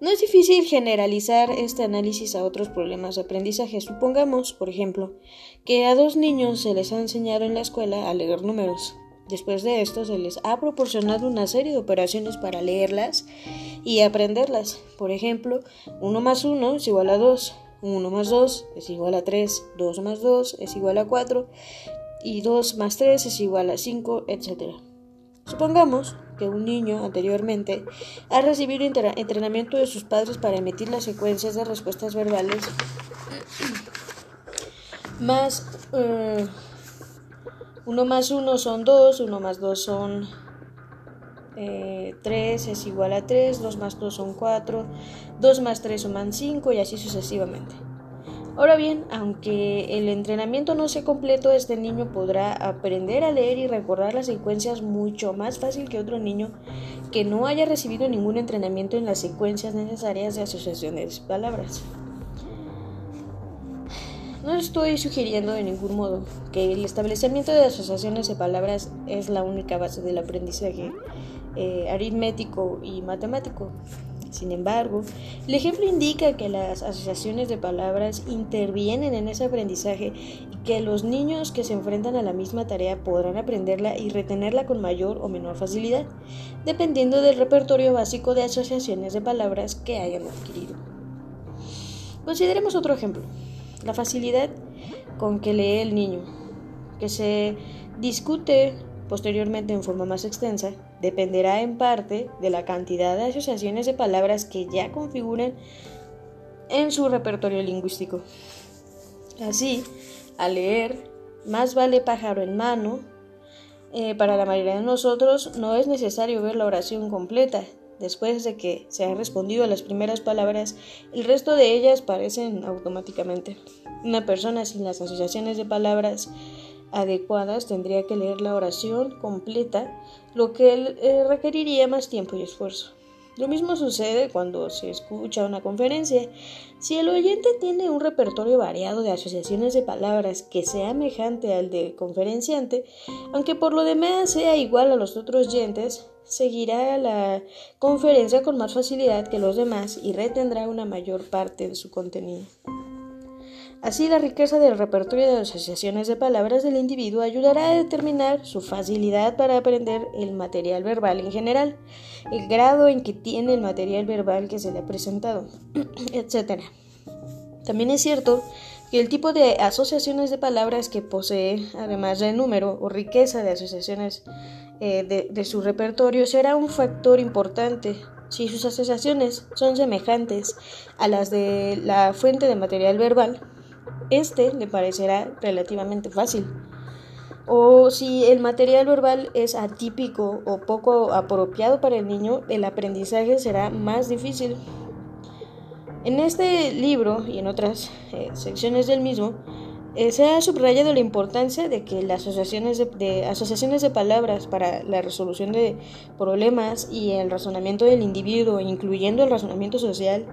Speaker 1: No es difícil generalizar este análisis a otros problemas de aprendizaje. Supongamos, por ejemplo, que a dos niños se les ha enseñado en la escuela a leer números. Después de esto se les ha proporcionado una serie de operaciones para leerlas y aprenderlas. Por ejemplo, 1 más 1 es igual a 2, 1 más 2 es igual a 3, 2 más 2 es igual a 4 y 2 más 3 es igual a 5, etc. Supongamos que un niño anteriormente ha recibido entrenamiento de sus padres para emitir las secuencias de respuestas verbales más 1 uh, más 1 son 2, 1 más 2 son 3 eh, es igual a 3, 2 más 2 son 4, 2 más 3 suman 5 y así sucesivamente. Ahora bien, aunque el entrenamiento no sea completo, este niño podrá aprender a leer y recordar las secuencias mucho más fácil que otro niño que no haya recibido ningún entrenamiento en las secuencias necesarias de asociaciones de palabras. No estoy sugiriendo de ningún modo que el establecimiento de asociaciones de palabras es la única base del aprendizaje eh, aritmético y matemático. Sin embargo, el ejemplo indica que las asociaciones de palabras intervienen en ese aprendizaje y que los niños que se enfrentan a la misma tarea podrán aprenderla y retenerla con mayor o menor facilidad, dependiendo del repertorio básico de asociaciones de palabras que hayan adquirido. Consideremos otro ejemplo, la facilidad con que lee el niño, que se discute posteriormente en forma más extensa, dependerá en parte de la cantidad de asociaciones de palabras que ya configuren en su repertorio lingüístico. Así, al leer, más vale pájaro en mano, eh, para la mayoría de nosotros no es necesario ver la oración completa. Después de que se han respondido a las primeras palabras, el resto de ellas parecen automáticamente. Una persona sin las asociaciones de palabras adecuadas tendría que leer la oración completa, lo que eh, requeriría más tiempo y esfuerzo. Lo mismo sucede cuando se escucha una conferencia. Si el oyente tiene un repertorio variado de asociaciones de palabras que sea semejante al del conferenciante, aunque por lo demás sea igual a los otros oyentes, seguirá la conferencia con más facilidad que los demás y retendrá una mayor parte de su contenido. Así, la riqueza del repertorio de asociaciones de palabras del individuo ayudará a determinar su facilidad para aprender el material verbal en general, el grado en que tiene el material verbal que se le ha presentado, etc. También es cierto que el tipo de asociaciones de palabras que posee, además del número o riqueza de asociaciones eh, de, de su repertorio, será un factor importante si sus asociaciones son semejantes a las de la fuente de material verbal, este le parecerá relativamente fácil. O si el material verbal es atípico o poco apropiado para el niño, el aprendizaje será más difícil. En este libro y en otras eh, secciones del mismo, eh, se ha subrayado la importancia de que las asociaciones de, asociaciones de palabras para la resolución de problemas y el razonamiento del individuo, incluyendo el razonamiento social,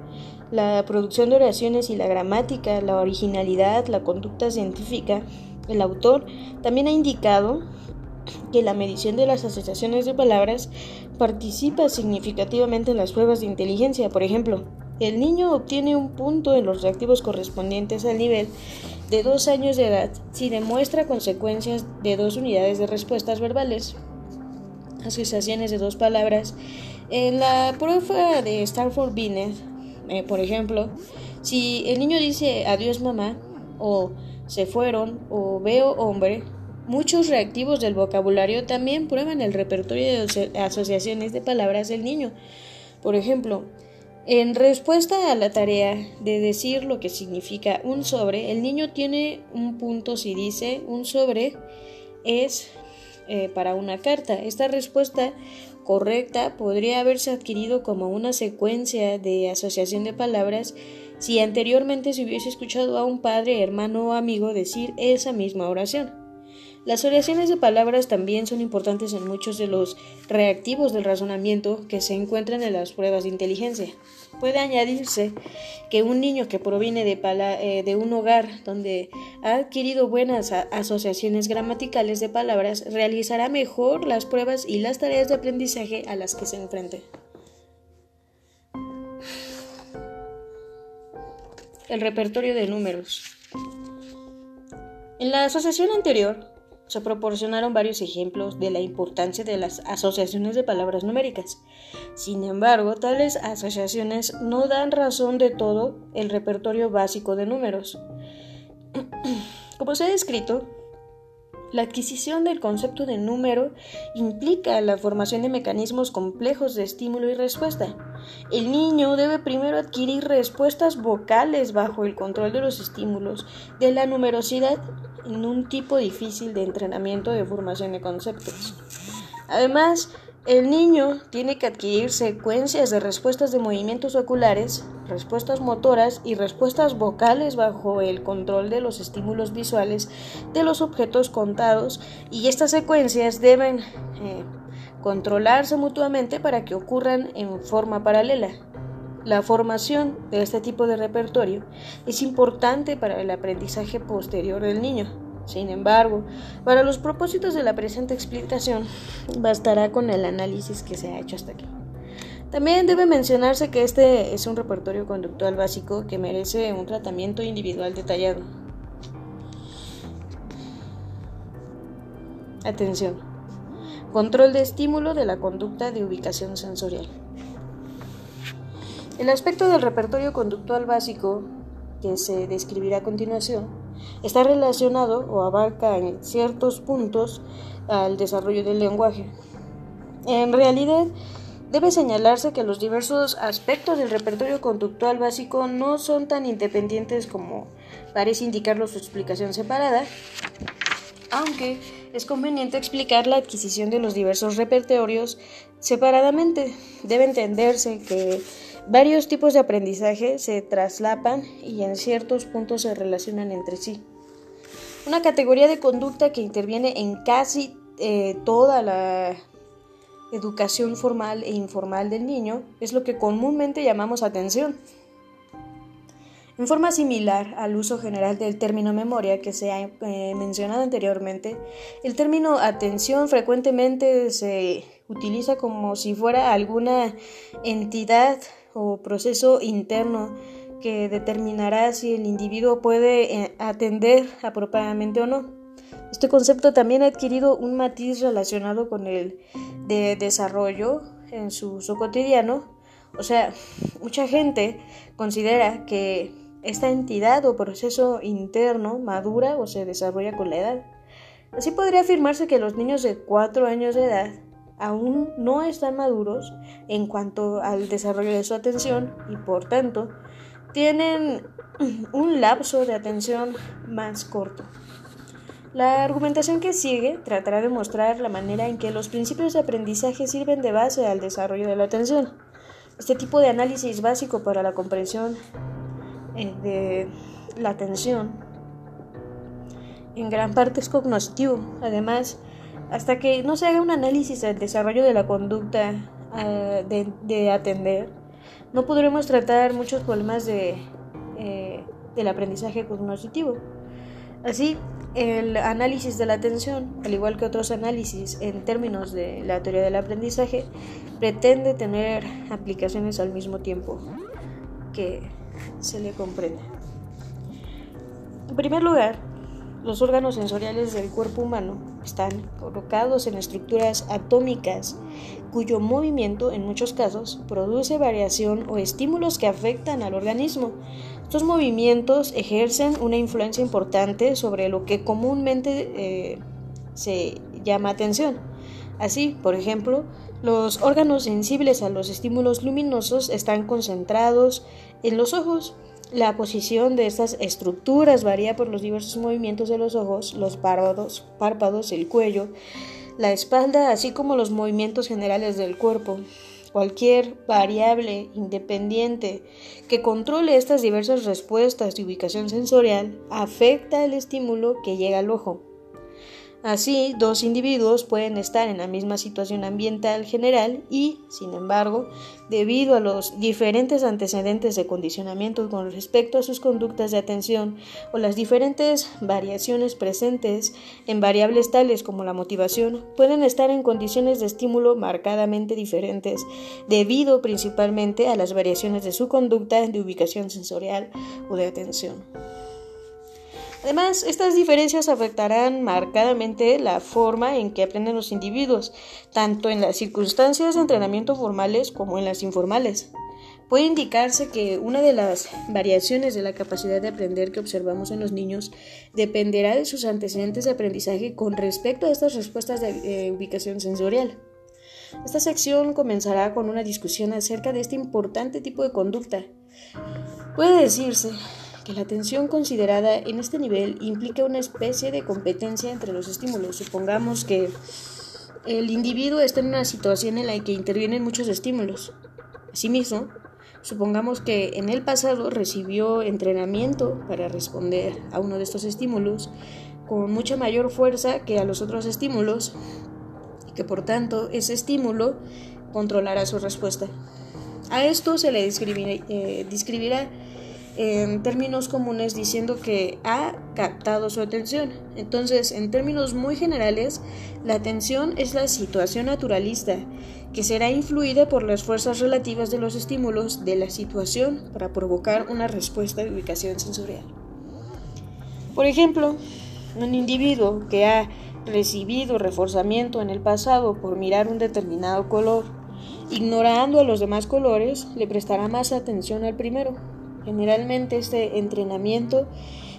Speaker 1: la producción de oraciones y la gramática, la originalidad, la conducta científica. El autor también ha indicado que la medición de las asociaciones de palabras participa significativamente en las pruebas de inteligencia. Por ejemplo, el niño obtiene un punto en los reactivos correspondientes al nivel de dos años de edad si demuestra consecuencias de dos unidades de respuestas verbales, asociaciones de dos palabras. En la prueba de Stanford Binet, eh, por ejemplo, si el niño dice adiós mamá, o se fueron, o veo hombre, muchos reactivos del vocabulario también prueban el repertorio de asociaciones de palabras del niño. Por ejemplo, en respuesta a la tarea de decir lo que significa un sobre, el niño tiene un punto si dice un sobre es eh, para una carta. Esta respuesta correcta podría haberse adquirido como una secuencia de asociación de palabras si anteriormente se hubiese escuchado a un padre, hermano o amigo decir esa misma oración. Las oraciones de palabras también son importantes en muchos de los reactivos del razonamiento que se encuentran en las pruebas de inteligencia. Puede añadirse que un niño que proviene de, eh, un hogar donde ha adquirido buenas asociaciones gramaticales de palabras realizará mejor las pruebas y las tareas de aprendizaje a las que se enfrente. El repertorio de números. En la asociación anterior, se proporcionaron varios ejemplos de la importancia de las asociaciones de palabras numéricas. Sin embargo, tales asociaciones no dan razón de todo el repertorio básico de números. Como se ha descrito, la adquisición del concepto de número implica la formación de mecanismos complejos de estímulo y respuesta. El niño debe primero adquirir respuestas vocales bajo el control de los estímulos de la numerosidad en un tipo difícil de entrenamiento de formación de conceptos. Además, el niño tiene que adquirir secuencias de respuestas de movimientos oculares, respuestas motoras y respuestas vocales bajo el control de los estímulos visuales de los objetos contados y estas secuencias deben eh, controlarse mutuamente para que ocurran en forma paralela. La formación de este tipo de repertorio es importante para el aprendizaje posterior del niño. Sin embargo, para los propósitos de la presente explicación, bastará con el análisis que se ha hecho hasta aquí. También debe mencionarse que este es un repertorio conductual básico que merece un tratamiento individual detallado. Atención. Control de estímulo de la conducta de ubicación sensorial. El aspecto del repertorio conductual básico que se describirá a continuación está relacionado o abarca en ciertos puntos al desarrollo del lenguaje. En realidad, debe señalarse que los diversos aspectos del repertorio conductual básico no son tan independientes como parece indicarlo su explicación separada, aunque es conveniente explicar la adquisición de los diversos repertorios separadamente. Debe entenderse que varios tipos de aprendizaje se traslapan y en ciertos puntos se relacionan entre sí. Una categoría de conducta que interviene en casi eh, toda la educación formal e informal del niño es lo que comúnmente llamamos atención. En forma similar al uso general del término memoria que se ha eh, mencionado anteriormente, el término atención frecuentemente se utiliza como si fuera alguna entidad o proceso interno que determinará si el individuo puede eh, atender apropiadamente o no. Este concepto también ha adquirido un matiz relacionado con el de desarrollo en su uso cotidiano. O sea, mucha gente considera que esta entidad o proceso interno madura o se desarrolla con la edad. Así podría afirmarse que los niños de 4 años de edad aún no están maduros en cuanto al desarrollo de su atención y por tanto tienen un lapso de atención más corto. La argumentación que sigue tratará de mostrar la manera en que los principios de aprendizaje sirven de base al desarrollo de la atención. Este tipo de análisis básico para la comprensión eh, de la atención en gran parte es cognitivo. Además, hasta que no se haga un análisis del desarrollo de la conducta ah, de, atender, no podremos tratar muchos problemas de, eh, del aprendizaje cognitivo. Así, el análisis de la atención, al igual que otros análisis en términos de la teoría del aprendizaje, pretende tener aplicaciones al mismo tiempo que se le comprende. En primer lugar, los órganos sensoriales del cuerpo humano están colocados en estructuras atómicas cuyo movimiento en muchos casos produce variación o estímulos que afectan al organismo. Estos movimientos ejercen una influencia importante sobre lo que comúnmente eh, se llama atención. Así, por ejemplo, los órganos sensibles a los estímulos luminosos están concentrados en los ojos. La posición de estas estructuras varía por los diversos movimientos de los ojos, los párpados, párpados, el cuello, la espalda, así como los movimientos generales del cuerpo. Cualquier variable independiente que controle estas diversas respuestas de ubicación sensorial afecta el estímulo que llega al ojo. Así, dos individuos pueden estar en la misma situación ambiental general y, sin embargo, debido a los diferentes antecedentes de condicionamiento con respecto a sus conductas de atención o las diferentes variaciones presentes en variables tales como la motivación, pueden estar en condiciones de estímulo marcadamente diferentes, debido principalmente a las variaciones de su conducta de ubicación sensorial o de atención. Además, estas diferencias afectarán marcadamente la forma en que aprenden los individuos, tanto en las circunstancias de entrenamiento formales como en las informales. Puede indicarse que una de las variaciones de la capacidad de aprender que observamos en los niños dependerá de sus antecedentes de aprendizaje con respecto a estas respuestas de ubicación sensorial. Esta sección comenzará con una discusión acerca de este importante tipo de conducta. Puede decirse que la atención considerada en este nivel implica una especie de competencia entre los estímulos. Supongamos que el individuo está en una situación en la que intervienen muchos estímulos. Asimismo, supongamos que en el pasado recibió entrenamiento para responder a uno de estos estímulos con mucha mayor fuerza que a los otros estímulos y que por tanto ese estímulo controlará su respuesta. A esto se le describirá, eh, describirá en términos comunes diciendo que ha captado su atención. Entonces, en términos muy generales, la atención es la situación naturalista que será influida por las fuerzas relativas de los estímulos de la situación para provocar una respuesta de ubicación sensorial. Por ejemplo, un individuo que ha recibido reforzamiento en el pasado por mirar un determinado color, ignorando a los demás colores, le prestará más atención al primero Generalmente este entrenamiento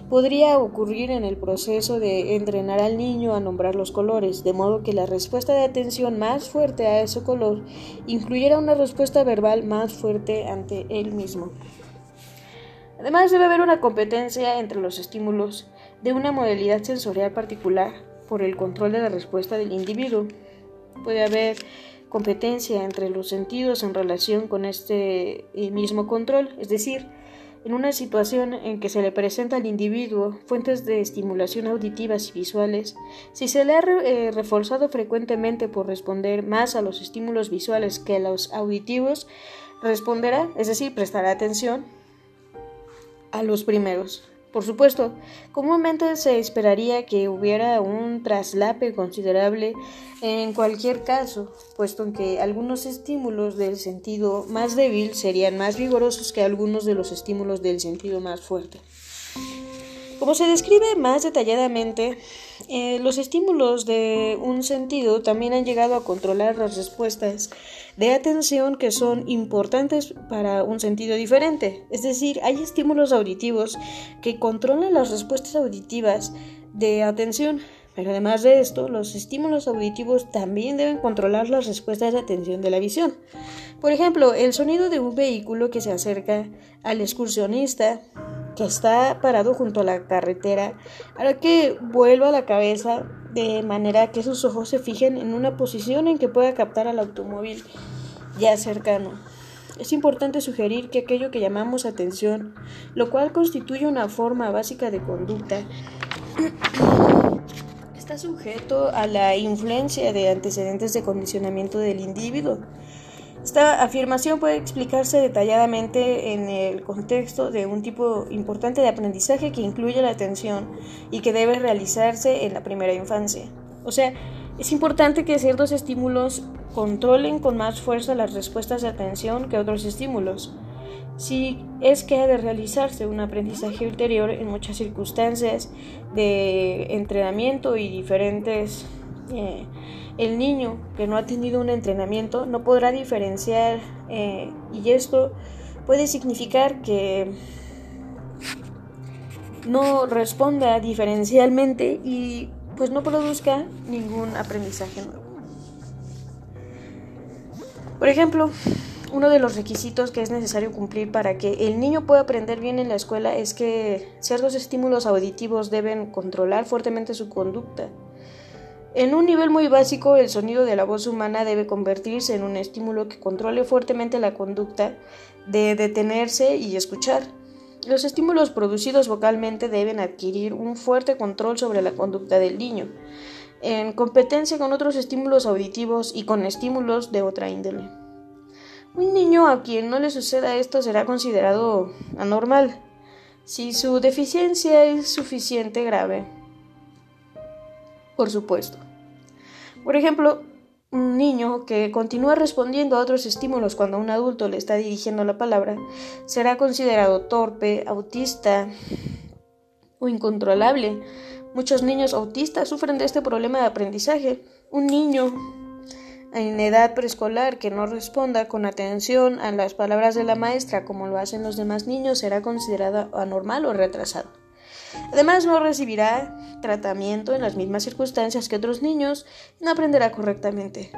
Speaker 1: podría ocurrir en el proceso de entrenar al niño a nombrar los colores, de modo que la respuesta de atención más fuerte a ese color incluyera una respuesta verbal más fuerte ante él mismo. Además, debe haber una competencia entre los estímulos de una modalidad sensorial particular por el control de la respuesta del individuo. Puede haber competencia entre los sentidos en relación con este eh, mismo control, es decir, en una situación en que se le presenta al individuo fuentes de estimulación auditivas y visuales, si se le ha eh, reforzado frecuentemente por responder más a los estímulos visuales que a los auditivos, responderá, es decir, prestará atención a los primeros. Por supuesto, comúnmente se esperaría que hubiera un traslape considerable en cualquier caso, puesto que algunos estímulos del sentido más débil serían más vigorosos que algunos de los estímulos del sentido más fuerte. Como se describe más detalladamente, eh, los estímulos de un sentido también han llegado a controlar las respuestas de atención que son importantes para un sentido diferente. Es decir, hay estímulos auditivos que controlan las respuestas auditivas de atención. Pero además de esto, los estímulos auditivos también deben controlar las respuestas de atención de la visión. Por ejemplo, el sonido de un vehículo que se acerca al excursionista que está parado junto a la carretera hará que vuelva la cabeza de manera que sus ojos se fijen en una posición en que pueda captar al automóvil ya cercano. Es importante sugerir que aquello que llamamos atención, lo cual constituye una forma básica de conducta, está sujeto a la influencia de antecedentes de condicionamiento del individuo. Esta afirmación puede explicarse detalladamente en el contexto de un tipo importante de aprendizaje que incluye la atención y que debe realizarse en la primera infancia. O sea, es importante que ciertos estímulos controlen con más fuerza las respuestas de atención que otros estímulos. Si es que ha de realizarse un aprendizaje ulterior en muchas circunstancias de entrenamiento y diferentes eh, el niño que no ha tenido un entrenamiento no podrá diferenciar eh, y esto puede significar que no responda diferencialmente y pues no produzca ningún aprendizaje nuevo. Por ejemplo, uno de los requisitos que es necesario cumplir para que el niño pueda aprender bien en la escuela es que ciertos estímulos auditivos deben controlar fuertemente su conducta. En un nivel muy básico, el sonido de la voz humana debe convertirse en un estímulo que controle fuertemente la conducta de detenerse y escuchar. Los estímulos producidos vocalmente deben adquirir un fuerte control sobre la conducta del niño, en competencia con otros estímulos auditivos y con estímulos de otra índole. Un niño a quien no le suceda esto será considerado anormal, si su deficiencia es suficiente grave. Por supuesto. Por ejemplo, un niño que continúa respondiendo a otros estímulos cuando un adulto le está dirigiendo la palabra será considerado torpe, autista o incontrolable. Muchos niños autistas sufren de este problema de aprendizaje. Un niño en edad preescolar que no responda con atención a las palabras de la maestra como lo hacen los demás niños será considerado anormal o retrasado. Además, no recibirá tratamiento en las mismas circunstancias que otros niños y no aprenderá correctamente.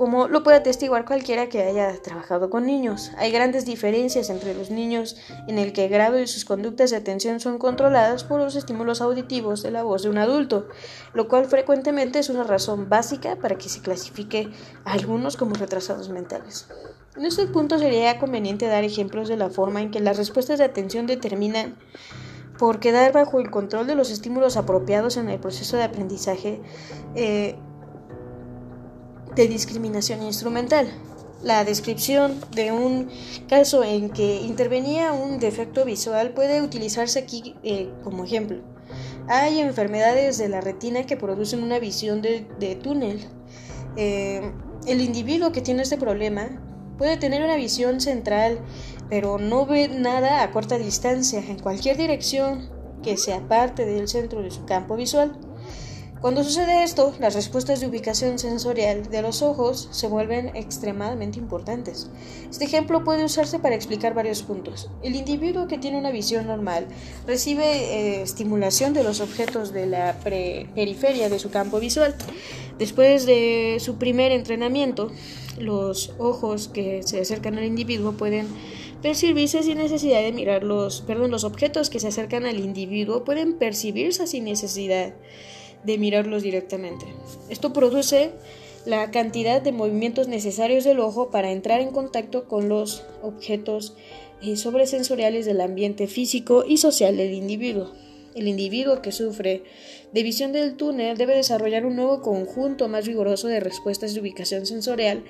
Speaker 1: Como lo puede atestiguar cualquiera que haya trabajado con niños, hay grandes diferencias entre los niños en el que el grado de sus conductas de atención son controladas por los estímulos auditivos de la voz de un adulto, lo cual frecuentemente es una razón básica para que se clasifique a algunos como retrasados mentales. En este punto sería conveniente dar ejemplos de la forma en que las respuestas de atención determinan por quedar bajo el control de los estímulos apropiados en el proceso de aprendizaje eh, de discriminación instrumental. La descripción de un caso en que intervenía un defecto visual puede utilizarse aquí eh, como ejemplo. Hay enfermedades de la retina que producen una visión de, túnel. Eh, el individuo que tiene este problema puede tener una visión central pero no ve nada a corta distancia en cualquier dirección que sea parte del centro de su campo visual. Cuando sucede esto, las respuestas de ubicación sensorial de los ojos se vuelven extremadamente importantes. Este ejemplo puede usarse para explicar varios puntos. El individuo que tiene una visión normal recibe eh, estimulación de los objetos de la periferia de su campo visual. Después de su primer entrenamiento, los ojos que se acercan al individuo pueden percibirse sin necesidad de mirar los, perdón, los objetos que se acercan al individuo pueden percibirse sin necesidad de mirarlos directamente. Esto produce la cantidad de movimientos necesarios del ojo para entrar en contacto con los objetos eh, sobresensoriales del ambiente físico y social del individuo. El individuo que sufre de visión del túnel debe desarrollar un nuevo conjunto más vigoroso de respuestas de ubicación sensorial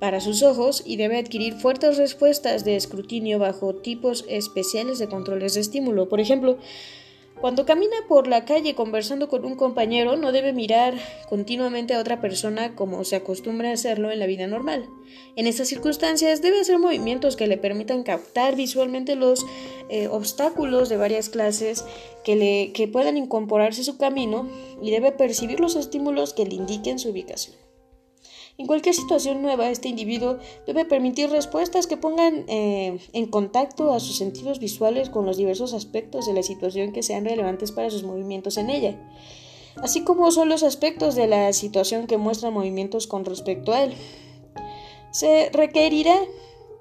Speaker 1: para sus ojos y debe adquirir fuertes respuestas de escrutinio bajo tipos especiales de controles de estímulo. Por ejemplo, cuando camina por la calle conversando con un compañero, no debe mirar continuamente a otra persona como se acostumbra a hacerlo en la vida normal. En estas circunstancias debe hacer movimientos que le permitan captar visualmente los eh, obstáculos de varias clases que, le, que puedan incorporarse a su camino y debe percibir los estímulos que le indiquen su ubicación. En cualquier situación nueva, este individuo debe permitir respuestas que pongan eh, en contacto a sus sentidos visuales con los diversos aspectos de la situación que sean relevantes para sus movimientos en ella, así como son los aspectos de la situación que muestran movimientos con respecto a él. Se requerirá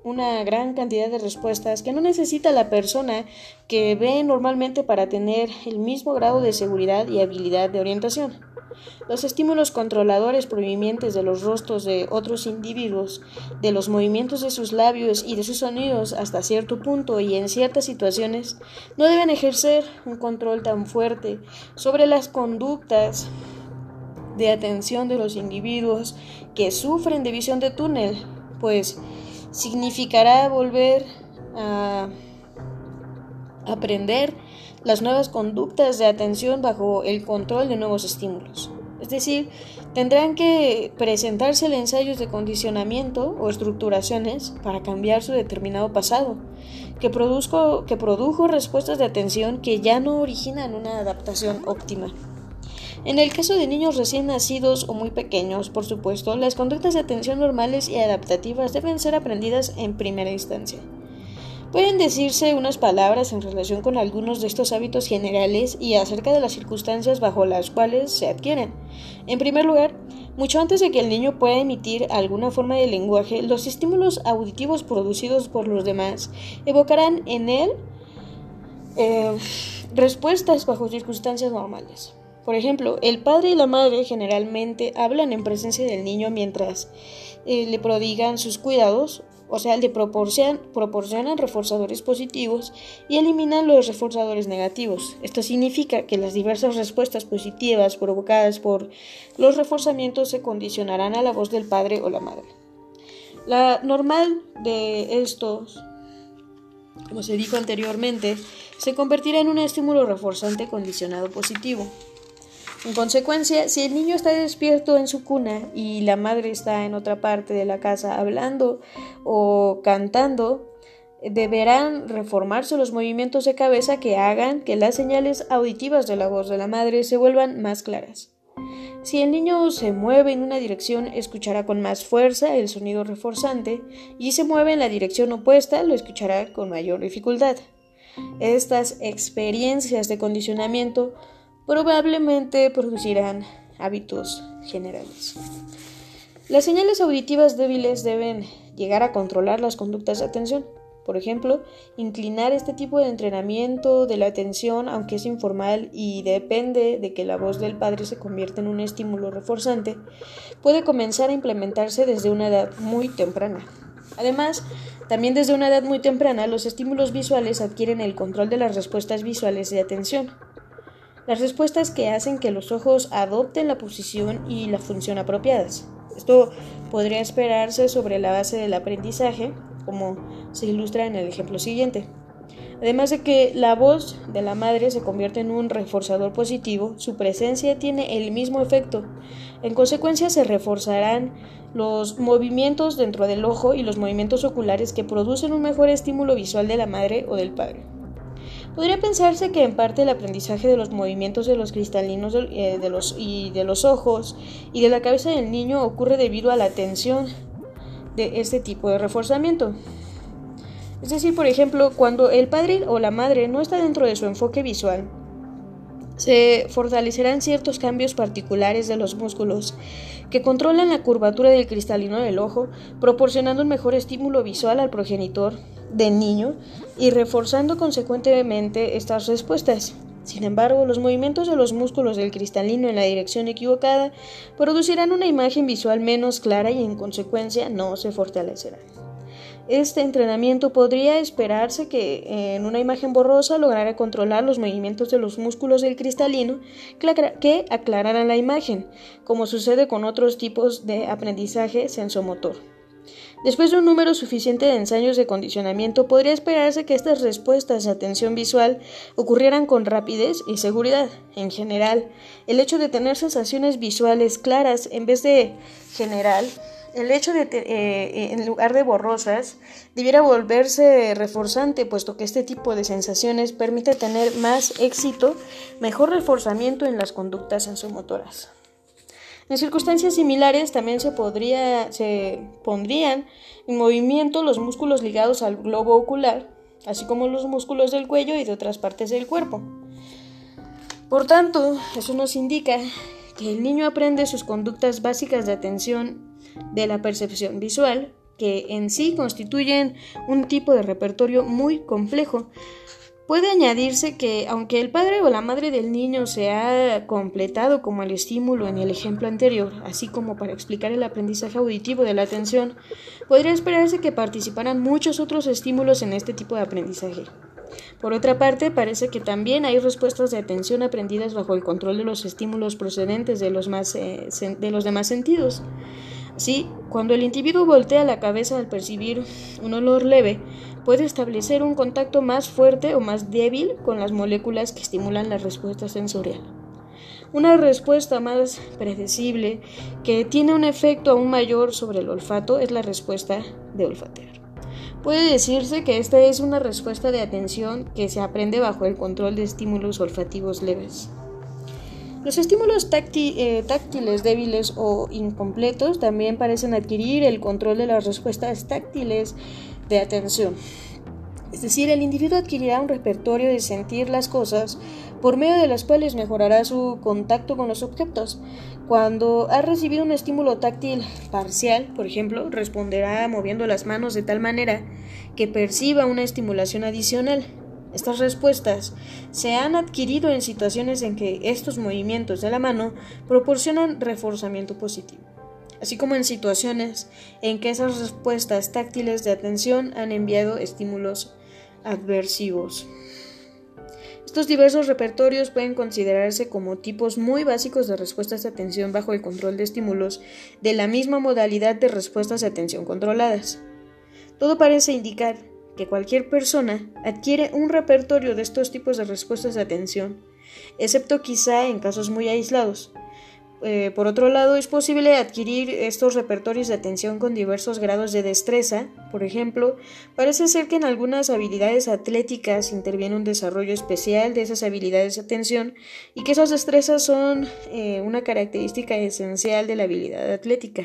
Speaker 1: una gran cantidad de respuestas que no necesita la persona que ve normalmente para tener el mismo grado de seguridad y habilidad de orientación. Los estímulos controladores provenientes de los rostros de otros individuos, de los movimientos de sus labios y de sus sonidos hasta cierto punto y en ciertas situaciones, no deben ejercer un control tan fuerte sobre las conductas de atención de los individuos que sufren de visión de túnel, pues significará volver a aprender las nuevas conductas de atención bajo el control de nuevos estímulos. Es decir, tendrán que presentarse ensayos de condicionamiento o estructuraciones para cambiar su determinado pasado, que, que produjo respuestas de atención que ya no originan una adaptación óptima. En el caso de niños recién nacidos o muy pequeños, por supuesto, las conductas de atención normales y adaptativas deben ser aprendidas en primera instancia. Pueden decirse unas palabras en relación con algunos de estos hábitos generales y acerca de las circunstancias bajo las cuales se adquieren. En primer lugar, mucho antes de que el niño pueda emitir alguna forma de lenguaje, los estímulos auditivos producidos por los demás evocarán en él eh, respuestas bajo circunstancias normales. Por ejemplo, el padre y la madre generalmente hablan en presencia del niño mientras eh, le prodigan sus cuidados o sea, le proporcionan, proporcionan reforzadores positivos y eliminan los reforzadores negativos. Esto significa que las diversas respuestas positivas provocadas por los reforzamientos se condicionarán a la voz del padre o la madre. La normal de estos, como se dijo anteriormente, se convertirá en un estímulo reforzante condicionado positivo. En consecuencia, si el niño está despierto en su cuna y la madre está en otra parte de la casa hablando o cantando, deberán reformarse los movimientos de cabeza que hagan que las señales auditivas de la voz de la madre se vuelvan más claras. Si el niño se mueve en una dirección, escuchará con más fuerza el sonido reforzante y si se mueve en la dirección opuesta, lo escuchará con mayor dificultad. Estas experiencias de condicionamiento probablemente producirán hábitos generales. Las señales auditivas débiles deben llegar a controlar las conductas de atención. Por ejemplo, inclinar este tipo de entrenamiento de la atención, aunque es informal y depende de que la voz del padre se convierta en un estímulo reforzante, puede comenzar a implementarse desde una edad muy temprana. Además, también desde una edad muy temprana los estímulos visuales adquieren el control de las respuestas visuales de atención las respuestas que hacen que los ojos adopten la posición y la función apropiadas. Esto podría esperarse sobre la base del aprendizaje, como se ilustra en el ejemplo siguiente. Además de que la voz de la madre se convierte en un reforzador positivo, su presencia tiene el mismo efecto. En consecuencia se reforzarán los movimientos dentro del ojo y los movimientos oculares que producen un mejor estímulo visual de la madre o del padre. Podría pensarse que en parte el aprendizaje de los movimientos de los cristalinos eh, de los, y de los ojos y de la cabeza del niño ocurre debido a la atención de este tipo de reforzamiento. Es decir, por ejemplo, cuando el padre o la madre no está dentro de su enfoque visual, se fortalecerán ciertos cambios particulares de los músculos que controlan la curvatura del cristalino del ojo, proporcionando un mejor estímulo visual al progenitor del niño y reforzando consecuentemente estas respuestas. Sin embargo, los movimientos de los músculos del cristalino en la dirección equivocada producirán una imagen visual menos clara y en consecuencia no se fortalecerá. Este entrenamiento podría esperarse que en una imagen borrosa lograra controlar los movimientos de los músculos del cristalino que aclararan la imagen, como sucede con otros tipos de aprendizaje sensomotor. Después de un número suficiente de ensayos de condicionamiento, podría esperarse que estas respuestas de atención visual ocurrieran con rapidez y seguridad. En general, el hecho de tener sensaciones visuales claras en vez de general el hecho de, eh, en lugar de borrosas, debiera volverse reforzante, puesto que este tipo de sensaciones permite tener más éxito, mejor reforzamiento en las conductas sensomotoras. En circunstancias similares también se, podría, se pondrían en movimiento los músculos ligados al globo ocular, así como los músculos del cuello y de otras partes del cuerpo. Por tanto, eso nos indica que el niño aprende sus conductas básicas de atención de la percepción visual, que en sí constituyen un tipo de repertorio muy complejo. Puede añadirse que, aunque el padre o la madre del niño se ha completado como el estímulo en el ejemplo anterior, así como para explicar el aprendizaje auditivo de la atención, podría esperarse que participaran muchos otros estímulos en este tipo de aprendizaje. Por otra parte, parece que también hay respuestas de atención aprendidas bajo el control de los estímulos procedentes de los, eh, de los demás sentidos. Sí, cuando el individuo voltea la cabeza al percibir un olor leve, puede establecer un contacto más fuerte o más débil con las moléculas que estimulan la respuesta sensorial. Una respuesta más predecible que tiene un efecto aún mayor sobre el olfato es la respuesta de olfatear. Puede decirse que esta es una respuesta de atención que se aprende bajo el control de estímulos olfativos leves. Los estímulos eh, táctiles débiles o incompletos también parecen adquirir el control de las respuestas táctiles de atención. Es decir, el individuo adquirirá un repertorio de sentir las cosas por medio de las cuales mejorará su contacto con los objetos. Cuando ha recibido un estímulo táctil parcial, por ejemplo, responderá moviendo las manos de tal manera que perciba una estimulación adicional. Estas respuestas se han adquirido en situaciones en que estos movimientos de la mano proporcionan reforzamiento positivo, así como en situaciones en que esas respuestas táctiles de atención han enviado estímulos adversivos. Estos diversos repertorios pueden considerarse como tipos muy básicos de respuestas de atención bajo el control de estímulos de la misma modalidad de respuestas de atención controladas. Todo parece indicar que cualquier persona adquiere un repertorio de estos tipos de respuestas de atención, excepto quizá en casos muy aislados. Eh, por otro lado, es posible adquirir estos repertorios de atención con diversos grados de destreza. Por ejemplo, parece ser que en algunas habilidades atléticas interviene un desarrollo especial de esas habilidades de atención y que esas destrezas son eh, una característica esencial de la habilidad atlética.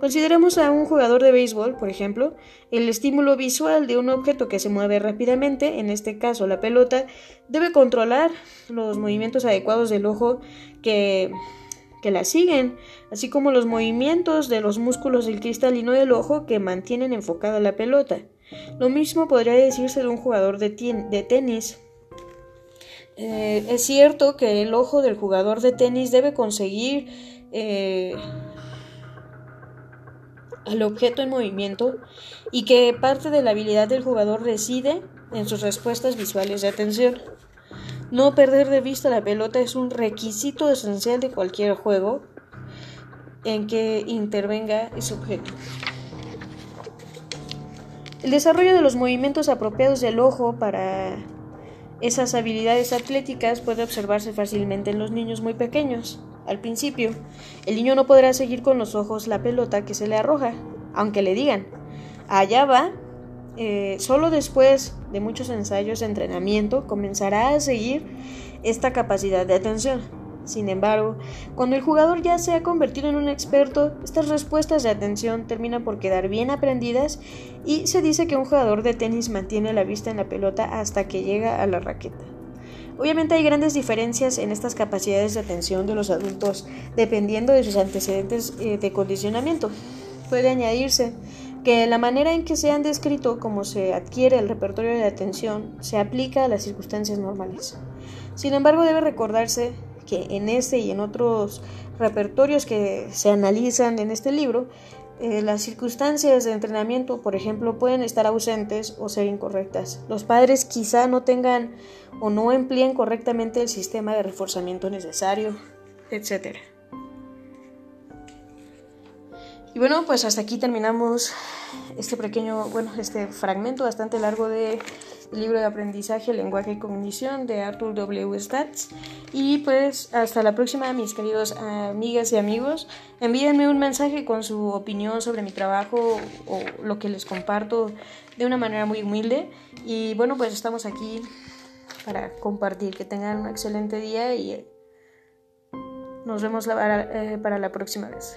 Speaker 1: Consideremos a un jugador de béisbol, por ejemplo, el estímulo visual de un objeto que se mueve rápidamente, en este caso la pelota, debe controlar los movimientos adecuados del ojo que, que la siguen, así como los movimientos de los músculos del cristalino del ojo que mantienen enfocada la pelota. Lo mismo podría decirse de un jugador de, tenis. Eh, es cierto que el ojo del jugador de tenis debe conseguir eh, al objeto en movimiento y que parte de la habilidad del jugador reside en sus respuestas visuales de atención. No perder de vista la pelota es un requisito esencial de cualquier juego en que intervenga ese objeto. El desarrollo de los movimientos apropiados del ojo para esas habilidades atléticas puede observarse fácilmente en los niños muy pequeños. Al principio, el niño no podrá seguir con los ojos la pelota que se le arroja, aunque le digan, allá va, eh, solo después de muchos ensayos de entrenamiento comenzará a seguir esta capacidad de atención. Sin embargo, cuando el jugador ya se ha convertido en un experto, estas respuestas de atención terminan por quedar bien aprendidas y se dice que un jugador de tenis mantiene la vista en la pelota hasta que llega a la raqueta. Obviamente hay grandes diferencias en estas capacidades de atención de los adultos dependiendo de sus antecedentes eh, de condicionamiento. Puede añadirse que la manera en que se han descrito cómo se adquiere el repertorio de atención se aplica a las circunstancias normales. Sin embargo, debe recordarse que en este y en otros repertorios que se analizan en este libro, eh, las circunstancias de entrenamiento, por ejemplo, pueden estar ausentes o ser incorrectas. Los padres quizá no tengan o no empleen correctamente el sistema de reforzamiento necesario, etc. Y bueno, pues hasta aquí terminamos este pequeño, bueno, este fragmento bastante largo de libro de aprendizaje, lenguaje y cognición de Arthur W. Stats. Y pues hasta la próxima, mis queridos amigas y amigos. Envíenme un mensaje con su opinión sobre mi trabajo o lo que les comparto de una manera muy humilde. Y bueno, pues estamos aquí para compartir. Que tengan un excelente día y nos vemos eh, para la próxima vez.